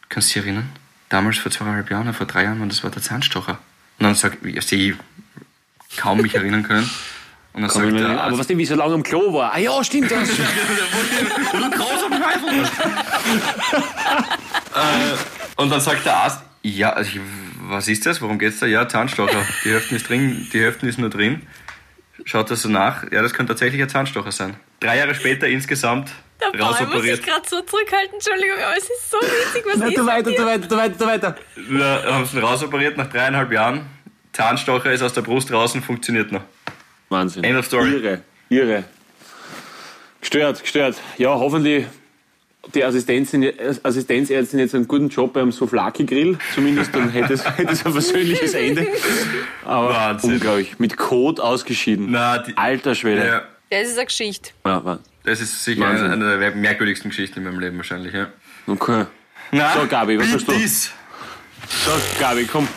kannst du dich erinnern? Damals vor zweieinhalb Jahren, vor drei Jahren, und das war der Zahnstocher. Und dann sagt, sehe kaum mich erinnern können. Und dann sagt der Aber Arzt, was denn, wie so lange am Klo war? Ah ja, stimmt das. und dann sagt der Arzt, ja, also ich, was ist das? Worum geht's da? Ja, Zahnstocher. Die Hälfte ist drin, die Hälfte ist nur drin. Schaut das so nach? Ja, das könnte tatsächlich ein Zahnstocher sein. Drei Jahre später insgesamt Der Paul muss sich rausoperiert. gerade so zurückhalten, Entschuldigung, aber es ist so witzig, was Na, ist du weiter, du weiter, du weiter, du weiter. Wir haben es rausoperiert nach dreieinhalb Jahren. Zahnstocher ist aus der Brust draußen, funktioniert noch. Wahnsinn. End of story. Irre, irre. Gestört, gestört. Ja, hoffentlich die Assistenzin, Assistenzärztin jetzt einen guten Job beim Souflaki-Grill. Zumindest dann hätte es, hätte es ein versöhnliches Ende. Aber Wahnsinn. unglaublich. Mit Kot ausgeschieden. Na, die, Alter Schwede. ja, Das ist eine Geschichte. Ja, das ist sicher Wahnsinn. eine, eine der merkwürdigsten Geschichten in meinem Leben wahrscheinlich. Ja. Okay. Na, So, Gabi, was hast du? So, Gabi, komm.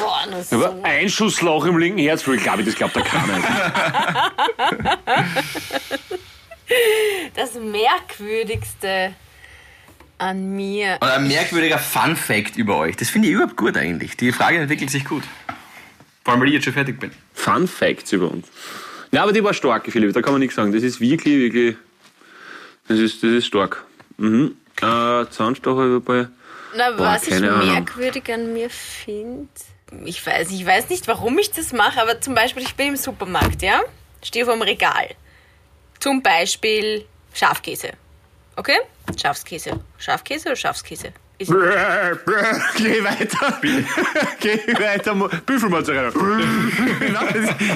Boah, das ist Aber so. ein Schussloch im linken Herzflügel, Gabi, das glaubt der keiner. Das Merkwürdigste an mir. Und ein merkwürdiger Fun Fact über euch. Das finde ich überhaupt gut eigentlich. Die Frage entwickelt sich gut. Vor allem, weil ich jetzt schon fertig bin. Fun Facts über uns. Ja, aber die war stark, Philipp, da kann man nichts sagen. Das ist wirklich, wirklich. Das ist, das ist stark. Mhm. Äh, Zahnstocher überall. Na, was ich Ahnung. merkwürdig an mir finde, ich weiß, ich weiß nicht, warum ich das mache, aber zum Beispiel, ich bin im Supermarkt, ja, stehe vor dem Regal. Zum Beispiel Schafkäse. Okay? Schafskäse. Schafkäse oder Schafskäse? Ist Geh weiter. Geh weiter. Mo- Büffelmozzarella.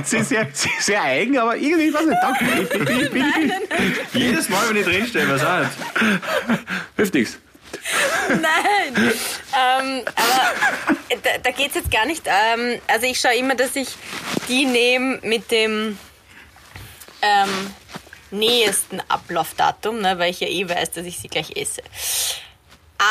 Das ist sehr, sehr, eigen, aber irgendwie, ich weiß nicht, danke. Ich, ich, ich, ich, ich, Jedes Mal, wenn ich drinstehe, was auch nicht. hilft nichts. Nein! ähm, aber da, da geht es jetzt gar nicht. Ähm, also ich schaue immer, dass ich die nehme mit dem ähm, nähesten Ablaufdatum, ne, weil ich ja eh weiß, dass ich sie gleich esse.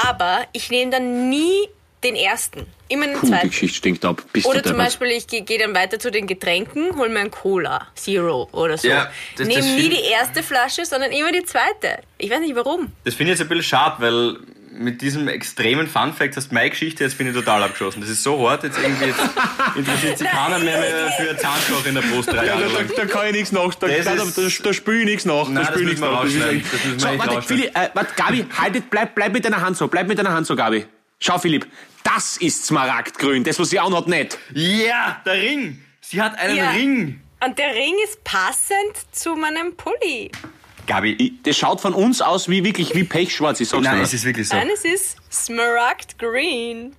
Aber ich nehme dann nie den ersten, immer den Puh, die zweiten. Geschichte stinkt ab. Bist Oder du zum. Beispiel, ich gehe geh dann weiter zu den Getränken, hol mir einen Cola, Zero oder so. Ja, das- Nehme nie die erste Flasche, sondern immer die zweite. Ich weiß nicht warum. Das finde ich jetzt ein bisschen schade, weil mit diesem extremen Fun Fact hast du meine Geschichte, jetzt bin ich total abgeschossen. Das ist so hart, jetzt irgendwie jetzt interessiert sich keiner mehr, mehr für einen Zahnstocher in der Brust drei Ja, Jahre da, da, lang. da kann ich nichts nach. Da, Das da, da, da, spüle ich nichts nach. Nein, da das spüle ich nichts nach. Das müssen wir so, warte. Philipp, äh, warte, Gabi, haltet, bleib, bleib mit deiner Hand so. Bleib mit deiner Hand so, Gabi. Schau, Philipp, das ist Smaragdgrün. Das, was sie anhat, nicht. Ja, der Ring! Sie hat einen Ja. Ring! Und der Ring ist passend zu meinem Pulli. Gabi, Ich, das schaut von uns aus wie wirklich wie Pechschwarz. Ich sag's nein, dir. es ist wirklich so. Nein, es ist Smaragd Green.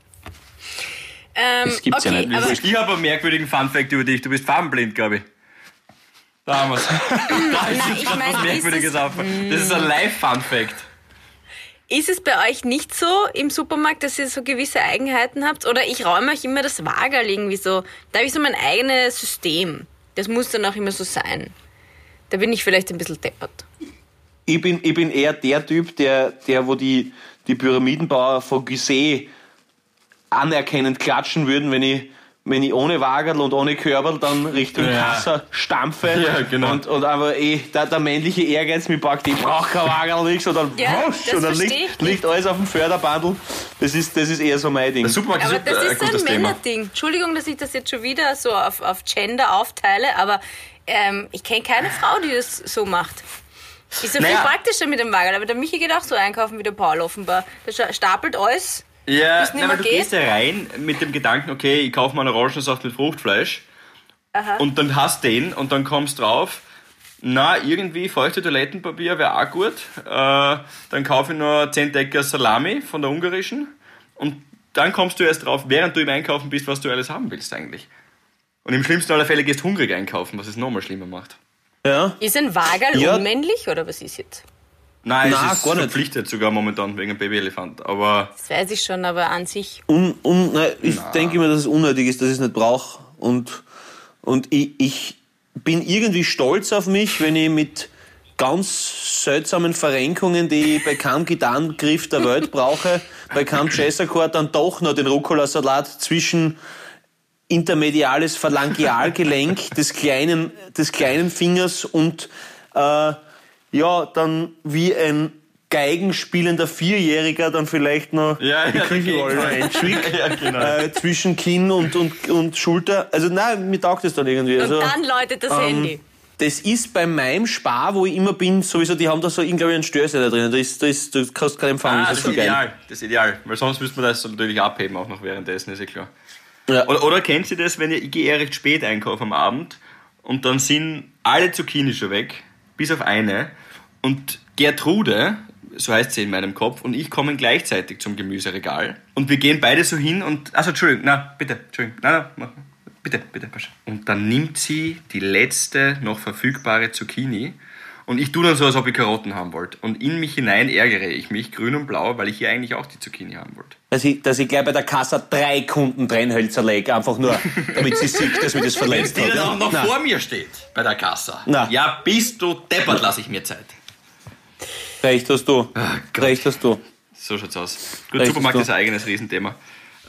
Ähm, Das gibt's ja okay, nicht. aber Ich habe einen merkwürdigen Fun Fact über dich. Du bist farbenblind, Gabi. Da haben wir's. Da ist Nein, jetzt ich grad mein, was ist Merkwürdiges es- auf. Das ist ein Live-Fun Fact. Ist es bei euch nicht so im Supermarkt, dass ihr so gewisse Eigenheiten habt? Oder ich räume euch immer das Wagerl irgendwie so. Da habe ich so mein eigenes System. Das muss dann auch immer so sein. Da bin ich vielleicht ein bisschen deppert. Ich bin, ich bin eher der Typ, der, der wo die, die Pyramidenbauer von Gizeh anerkennend klatschen würden, wenn ich, wenn ich ohne Wagerl und ohne Körbel dann Richtung Ja. Kassa stampfe. Ja, genau. Und, und aber eh, der, der männliche Ehrgeiz mich packt, ich brauche kein Wagerl, nix, und dann, Ja, wusch, das und dann liegt, liegt alles auf dem Förderbandel. Das ist, das ist eher so mein Ding. Der Supermarkt Aber ist das ein ist ein Thema. Männerding. Entschuldigung, dass ich das jetzt schon wieder so auf, auf Gender aufteile, aber ähm, ich kenne keine Frau, die das so macht. Ist ja Naja. viel praktischer mit dem Wagen, aber der Michi geht auch so einkaufen wie der Paul offenbar. Der stapelt alles. Ja, nein, weil mehr du geht? gehst ja rein mit dem Gedanken, okay, ich kaufe mir einen Orangensaft mit Fruchtfleisch. Und dann hast du den und dann kommst drauf, na, irgendwie feuchte Toilettenpapier wäre auch gut. Äh, dann kaufe ich nur 10 Decker Salami von der ungarischen. Und dann kommst du erst drauf, während du im Einkaufen bist, was du alles haben willst eigentlich. Und im schlimmsten aller Fälle gehst du hungrig einkaufen, was es nochmal schlimmer macht. ja. Ist ein Wagerl Ja. unmännlich oder was ist jetzt? Nein, Na, es ist gar nicht. verpflichtet sogar momentan wegen Babyelefant. Aber Das weiß ich schon, aber an sich. un, un, nein, ich denke mir, dass es unnötig ist, dass ich es nicht brauche. Und, und ich, ich bin irgendwie stolz auf mich, wenn ich mit ganz seltsamen Verrenkungen, die ich bei keinem Gitarrengriff der Welt brauche, bei keinem Jazzakkord dann doch noch den Rucola-Salat zwischen intermediales Phalangealgelenk des kleinen, des kleinen Fingers und äh, ja, dann wie ein Geigenspielender Vierjähriger dann vielleicht noch Ja, die ja, Küchenrolle ja, genau. äh, zwischen Kinn und, und, und Schulter. Also nein, mir taugt das dann irgendwie. Also, Und dann läutet das Handy. das ist bei meinem Spar, wo ich immer bin, sowieso, die haben da so, glaube ich, einen Störsel da drin. Da ist, da ist, du kannst keinen empfangen. Ah, das das ist so ist geil. ideal. Das ist ideal. Weil sonst müsste man das natürlich abheben, auch noch währenddessen, ist ja klar. Ja. Oder, oder kennt ihr das, wenn ihr, ich gehe eher recht spät einkaufen am Abend und dann sind alle Zucchini schon weg, bis auf eine. Und Gertrude, so heißt sie in meinem Kopf, und ich kommen gleichzeitig zum Gemüseregal. Und wir gehen beide so hin und, also Entschuldigung, na, bitte, Entschuldigung, na, na, mach, bitte, bitte, Pascha. Und dann nimmt sie die letzte noch verfügbare Zucchini und ich tue dann so, als ob ich Karotten haben wollte. Und in mich hinein ärgere ich mich, grün und blau, weil ich hier eigentlich auch die Zucchini haben wollte. Dass ich, dass ich gleich bei der Kasse drei Kunden Trennhölzer lege, einfach nur, damit sie sieht, dass mir das verletzt Die hat. dann Ja. auch noch Nein. vor mir steht bei der Kassa. Na. Ja, bist du deppert, lass ich mir Zeit. Recht hast du. Gott. Recht hast du. So schaut's aus. Gut, Recht Supermarkt ist ist ein eigenes Riesenthema.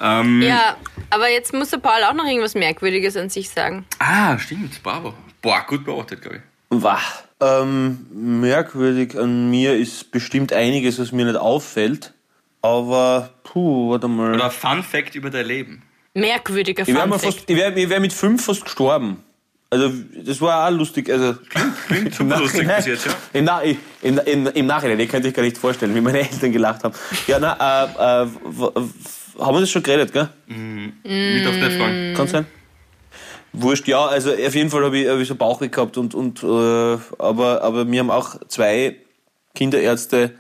Ähm, Ja, aber jetzt muss der Paul auch noch irgendwas Merkwürdiges an sich sagen. Ah, stimmt, bravo. Boah, gut beobachtet, glaube ich. Wah. Ähm, merkwürdig an mir ist bestimmt einiges, was mir nicht auffällt. Aber, puh, warte mal. Oder Fun Fact über dein Leben. Merkwürdiger Ich wäre Fun mal Fact. fast, ich wär, ich wär mit fünf fast gestorben. Also, das war auch lustig. Also, Klingt super lustig bis jetzt, ja. Im, Na, im, im, Im Nachhinein, ihr könnt euch gar nicht vorstellen, wie meine Eltern gelacht haben. Ja, na, äh, äh, haben wir das schon geredet, gell? Mit auf nicht fragen. Kann sein? Wurscht, ja, also auf jeden Fall habe ich, hab ich so Bauchweh gehabt und, und äh, aber, aber mir haben auch zwei Kinderärzte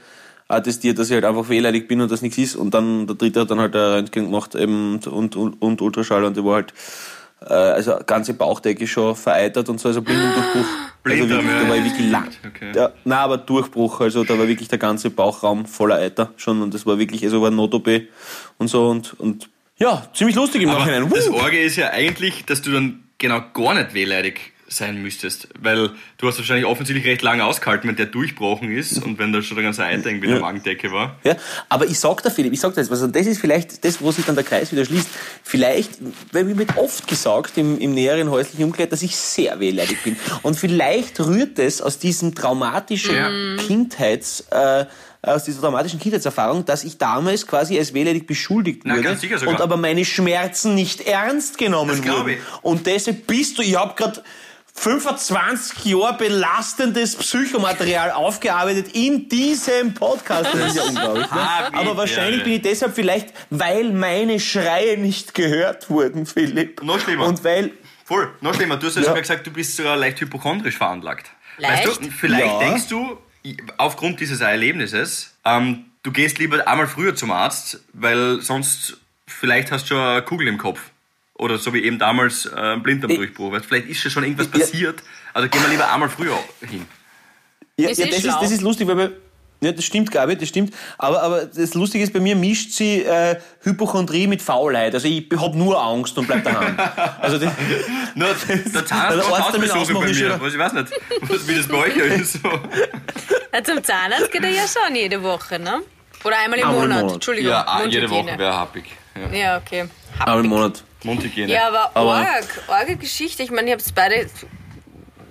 attestiert, dass ich halt einfach wehleidig bin und das nichts ist und dann der dritte hat dann halt ein Röntgen gemacht eben, und, und, und Ultraschall und der war halt äh, also ganze Bauchdecke schon vereitert und so, also Blindendurchbruch. Also wirklich, da war ich wirklich lang. Okay. Ja, nein, aber Durchbruch, also da war wirklich der ganze Bauchraum voller Eiter schon und das war wirklich, also war Not-OP und so und, und ja, ziemlich lustig im Nachhinein. das! Orge ist ja eigentlich, dass du dann genau gar nicht wehleidig sein müsstest, weil du hast wahrscheinlich offensichtlich recht lange ausgehalten, wenn der durchbrochen ist und wenn da schon der ganze irgendwie in der Magendecke war. Ja, aber ich sag da Philipp, ich sag da jetzt was, und das ist vielleicht das, wo sich dann der Kreis wieder schließt. Vielleicht, weil mir wird oft gesagt im, im näheren häuslichen Umkleid, dass ich sehr wehleidig bin. Und vielleicht rührt es aus diesem traumatischen Kindheits, äh, aus dieser traumatischen Kindheitserfahrung, dass ich damals quasi als wehleidig beschuldigt Na, wurde ganz sicher sogar. und aber meine Schmerzen nicht ernst genommen Das wurden. ich. Und deshalb bist du, ich habe gerade 25 Jahre belastendes Psychomaterial aufgearbeitet in diesem Podcast. Das ist ja unglaublich. Ne? Aber wahrscheinlich bin ich deshalb vielleicht, weil meine Schreie nicht gehört wurden, Philipp. Noch schlimmer. Und weil, Voll, noch schlimmer. Du hast Ja. sogar gesagt, du bist sogar leicht hypochondrisch veranlagt. Leicht? Weißt du, vielleicht Ja. denkst du, aufgrund dieses Erlebnisses, ähm, du gehst lieber einmal früher zum Arzt, weil sonst vielleicht hast du schon eine Kugel im Kopf. Oder so wie eben damals äh, ein Blinddarmdurchbruch. Weißt, vielleicht ist schon irgendwas passiert. Also gehen wir lieber einmal früher hin. ja, ja das, ist, das ist lustig, weil, wir, Ja, das stimmt, Gabi, das stimmt. Aber, aber das Lustige ist, bei mir mischt sie äh, Hypochondrie mit Faulheit. Also ich hab nur Angst und bleib daheim. Also das, Nur, der Zahnarzt macht Arzt damit bei ist mir. schon- Was, ich weiß nicht, was, wie das bei euch ist. So. Zum Zahnarzt geht er ja schon jede Woche, ne? Oder einmal im Einmal im Monat. Monat. Entschuldigung. Ja, ah, jede. Woche wäre happig. Ja. Ja, okay. aber im Monat. Mundhygiene. Ja, aber, Aber- arg, arge Geschichte. Ich meine, ihr habt beide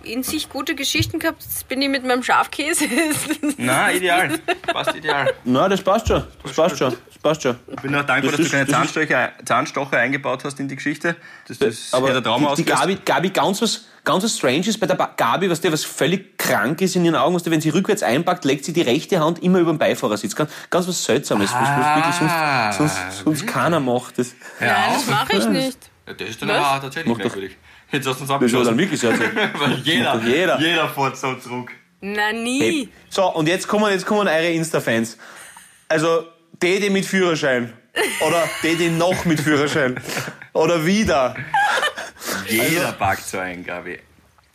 in sich gute Geschichten gehabt. Jetzt bin ich mit meinem Schafkäse. Na, ideal. Passt ideal. Na, das passt schon. Das passt schon. Das passt schon. Ich bin auch dankbar, Das dass ist- du keine das Zahnstocher, Zahnstocher eingebaut hast in die Geschichte. Das, das Aber hätte der Trauma die. Gabi, Gabi ganz was, ganz was Stranges bei der Gabi, was der was völlig krank ist in ihren Augen, was der, wenn sie rückwärts einpackt, legt sie die rechte Hand immer über den Beifahrersitz. Ganz, ganz was Seltsames, was, was wirklich Ah. sonst, sonst, sonst keiner macht. Das, Nein, das mache ich nicht. Ja, das ist dann aber tatsächlich merkwürdig. Jetzt hast du uns das dann abgeschossen. wirklich seltsam. Weil jeder, jeder. jeder fährt so zurück. Na, nie. So, und jetzt kommen, jetzt kommen eure Insta-Fans. Also, die, die mit Führerschein. Oder die, die noch mit Führerschein. Oder wieder. Jeder packt so ein, Gabi.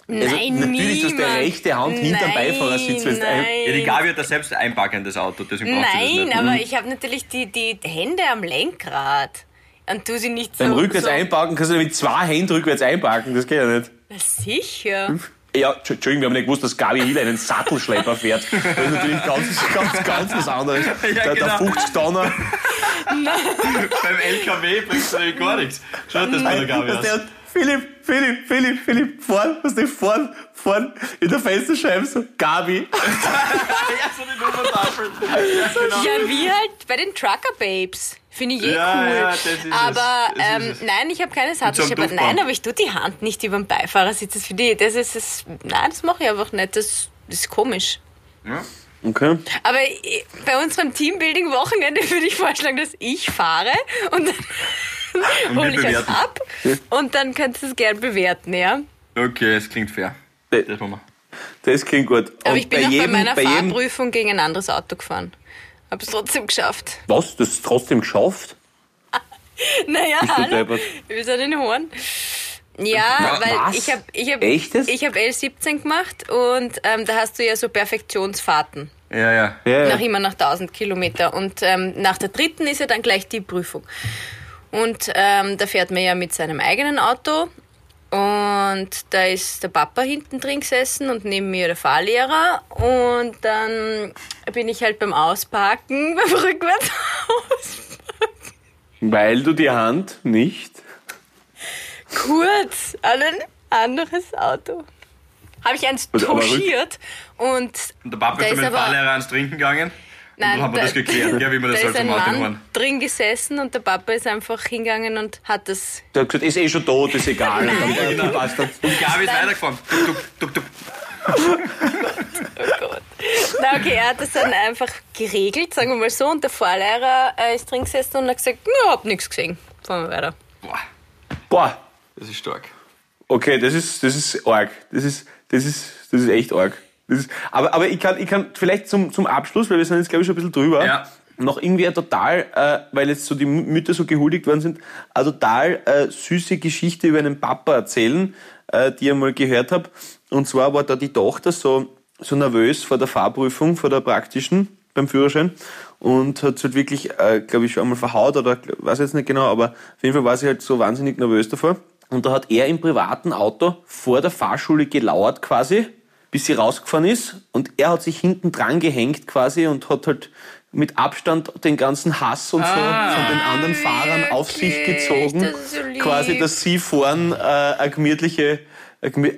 Nein, Also, natürlich, dass der niemand. rechte Hand hinterm Nein, Beifahrersitz, wenn's ein- nein. Ja, die Gabi hat da selbst ein packendes Auto, deswegen braucht sie das Nein, nicht. aber ich habe natürlich die, die Hände am Lenkrad. Und tu sie nicht so. Beim rückwärts so. einparken kannst du mit zwei Händen rückwärts einparken. Das geht ja nicht. Na, sicher. Ja, Entschuldigung, wir haben nicht gewusst, dass Gabi Hill einen Sattelschlepper fährt. Das ist natürlich ganz, ganz, ganz was anderes. der, der genau. 50 Tonner. Beim LKW bringst du nämlich gar nichts. Schau, das bei der Gabi aus. der, Philipp, Philipp, Philipp, Philipp, vorn, was der vorn, vorn in der Fensterscheibe so, Gabi. Ja, so eine Nummertafel. Ja, genau. Ja, wie halt bei den Trucker Babes. Finde ich eh Ja, cool. ja, das ist es. aber ähm, es. nein, ich habe keine so Sattelschlepper. Duftbaum. Nein, aber ich tue die Hand nicht über den Beifahrersitz. Das finde ich, das ist das. Nein, das mache ich einfach nicht. Das, das ist komisch. Ja. Okay. Aber äh, bei unserem Teambuilding-Wochenende würde ich vorschlagen, dass ich fahre und dann hole ich euch bewerten. ab und dann könnt ihr es gern bewerten, ja? Okay, es klingt fair. Äh, Das machen wir. Das klingt gut. Aber Und ich bin auch bei meiner bei jedem, Fahrprüfung gegen ein anderes Auto gefahren. Habe es trotzdem geschafft. Was? Das ist trotzdem geschafft? Naja, Bist du hallo. Wir sind in Horn. Ja, Wa- weil was? ich habe ich hab, Echtes? ich hab L17 gemacht und ähm, da hast du ja so Perfektionsfahrten. Ja, ja. Ja, Nach ja. immer nach 1000 Kilometer. Und ähm, nach der dritten ist ja dann gleich die Prüfung. Und ähm, da fährt man ja mit seinem eigenen Auto. Und da ist der Papa hinten drin gesessen und neben mir der Fahrlehrer. Und dann bin ich halt beim Ausparken, beim Rückwärts Weil du die Hand nicht. kurz an ein anderes Auto. Habe ich eins touchiert und Und der Papa ist mit dem Fahrlehrer ans Trinken gegangen. Nein, und dann haben wir da- das geklärt, ja, wie man das da halt ist so ein Mann Horn. drin gesessen und der Papa ist einfach hingegangen und hat das. Der hat gesagt, ist eh schon tot, ist egal. Und dann, passt. Und Gabi ist weitergefahren. Tuk, tuk, tuk, tuk. Oh Gott. Na okay, er hat das dann einfach geregelt, sagen wir mal so, und der Fahrlehrer äh, ist drin gesessen und hat gesagt, ich hab nichts gesehen. Fahren wir weiter. Boah, Boah, das ist stark. okay, das ist, das ist arg. Das ist, das ist, das ist echt arg. Ist, aber, aber ich kann, ich kann vielleicht zum, zum Abschluss, weil wir sind jetzt, glaube ich, schon ein bisschen drüber, Ja. noch irgendwie ein total, äh, weil jetzt so die Mü- Mütter so gehuldigt worden sind, eine total äh, süße Geschichte über einen Papa erzählen, äh, die ich mal gehört habe. Und zwar war da die Tochter so, so nervös vor der Fahrprüfung, vor der praktischen beim Führerschein und hat halt wirklich, äh, glaube ich, schon einmal verhaut oder weiß jetzt nicht genau, aber auf jeden Fall war sie halt so wahnsinnig nervös davor. Und da hat er im privaten Auto vor der Fahrschule gelauert quasi, bis sie rausgefahren ist. Und er hat sich hinten dran gehängt quasi und hat halt mit Abstand den ganzen Hass und so von den anderen Fahrern auf sich wirklich? gezogen. Das ist so lieb. quasi, dass sie vorn äh, eine gemütliche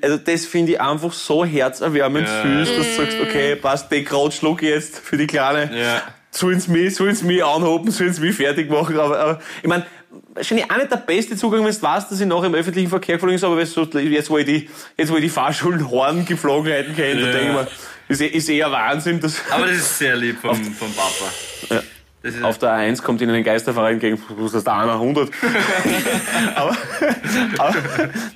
also das finde ich einfach so herzerwärmend Ja. süß, dass du sagst, okay, passt, den Grad schluck ich jetzt für die Kleine Ja. sollen sie mich, sollen sie mich anhoben, sollen sie mich fertig machen. Aber, aber ich meine, wahrscheinlich auch nicht der beste Zugang, wenn du weißt, dass ich noch im öffentlichen Verkehr geflogen ist, aber jetzt, wo ich die, jetzt, wo ich die Fahrschulen Horn-Geflogenheiten kenne, Ja. da denke ich mir, ist, eh- ist eher Wahnsinn, dass Aber das ist sehr lieb vom, vom Papa. Ja. Das auf der A1 kommt ihnen ein Geisterverein gegen, ist der einer 100? aber, aber,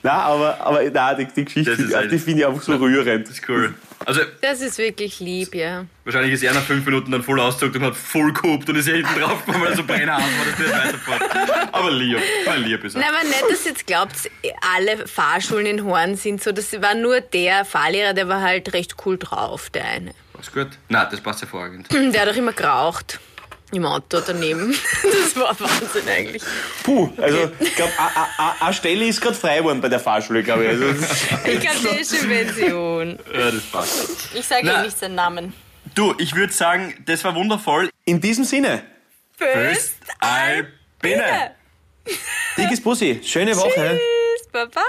nein, aber, aber, nein, die, die Geschichte, Das ist die, halt- die finde ich einfach so rührend. das ist cool. Also, Das ist wirklich lieb, ja. wahrscheinlich ist er nach fünf Minuten dann voll ausgezogen und hat voll gehupt und ist hinten drauf gekommen, weil er so dass der nicht weiterfährt. Aber lieb, weil lieb ist er. Nein, aber nicht, dass ihr jetzt glaubt, alle Fahrschulen in Horn sind so. Das war nur der Fahrlehrer, der war halt recht cool drauf, der eine. Passt gut. Nein, das passt hervorragend. Der hat auch immer geraucht. Im Auto daneben. Das war Wahnsinn eigentlich. Puh, also ich glaube, eine Stelle ist gerade frei geworden bei der Fahrschule, glaube ich. Also, Ich kann der ist in Pension. Ja, das passt. Ich sage Na. ihm nicht seinen Namen. Du, ich würde sagen, das war wundervoll. in diesem Sinne, Föst, Albine. dickes Bussi, schöne Woche. Tschüss, Baba.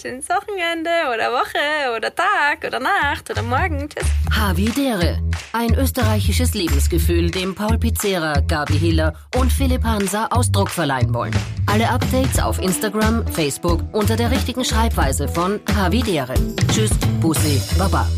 Schönes Wochenende oder Woche oder Tag oder Nacht oder Morgen. Tschüss. Havidere. Ein österreichisches Lebensgefühl, dem Paul Pizzera, Gabi Hiller und Philipp Hansa Ausdruck verleihen wollen. Alle Updates auf Instagram, Facebook unter der richtigen Schreibweise von Havidere. Tschüss, Bussi, Baba.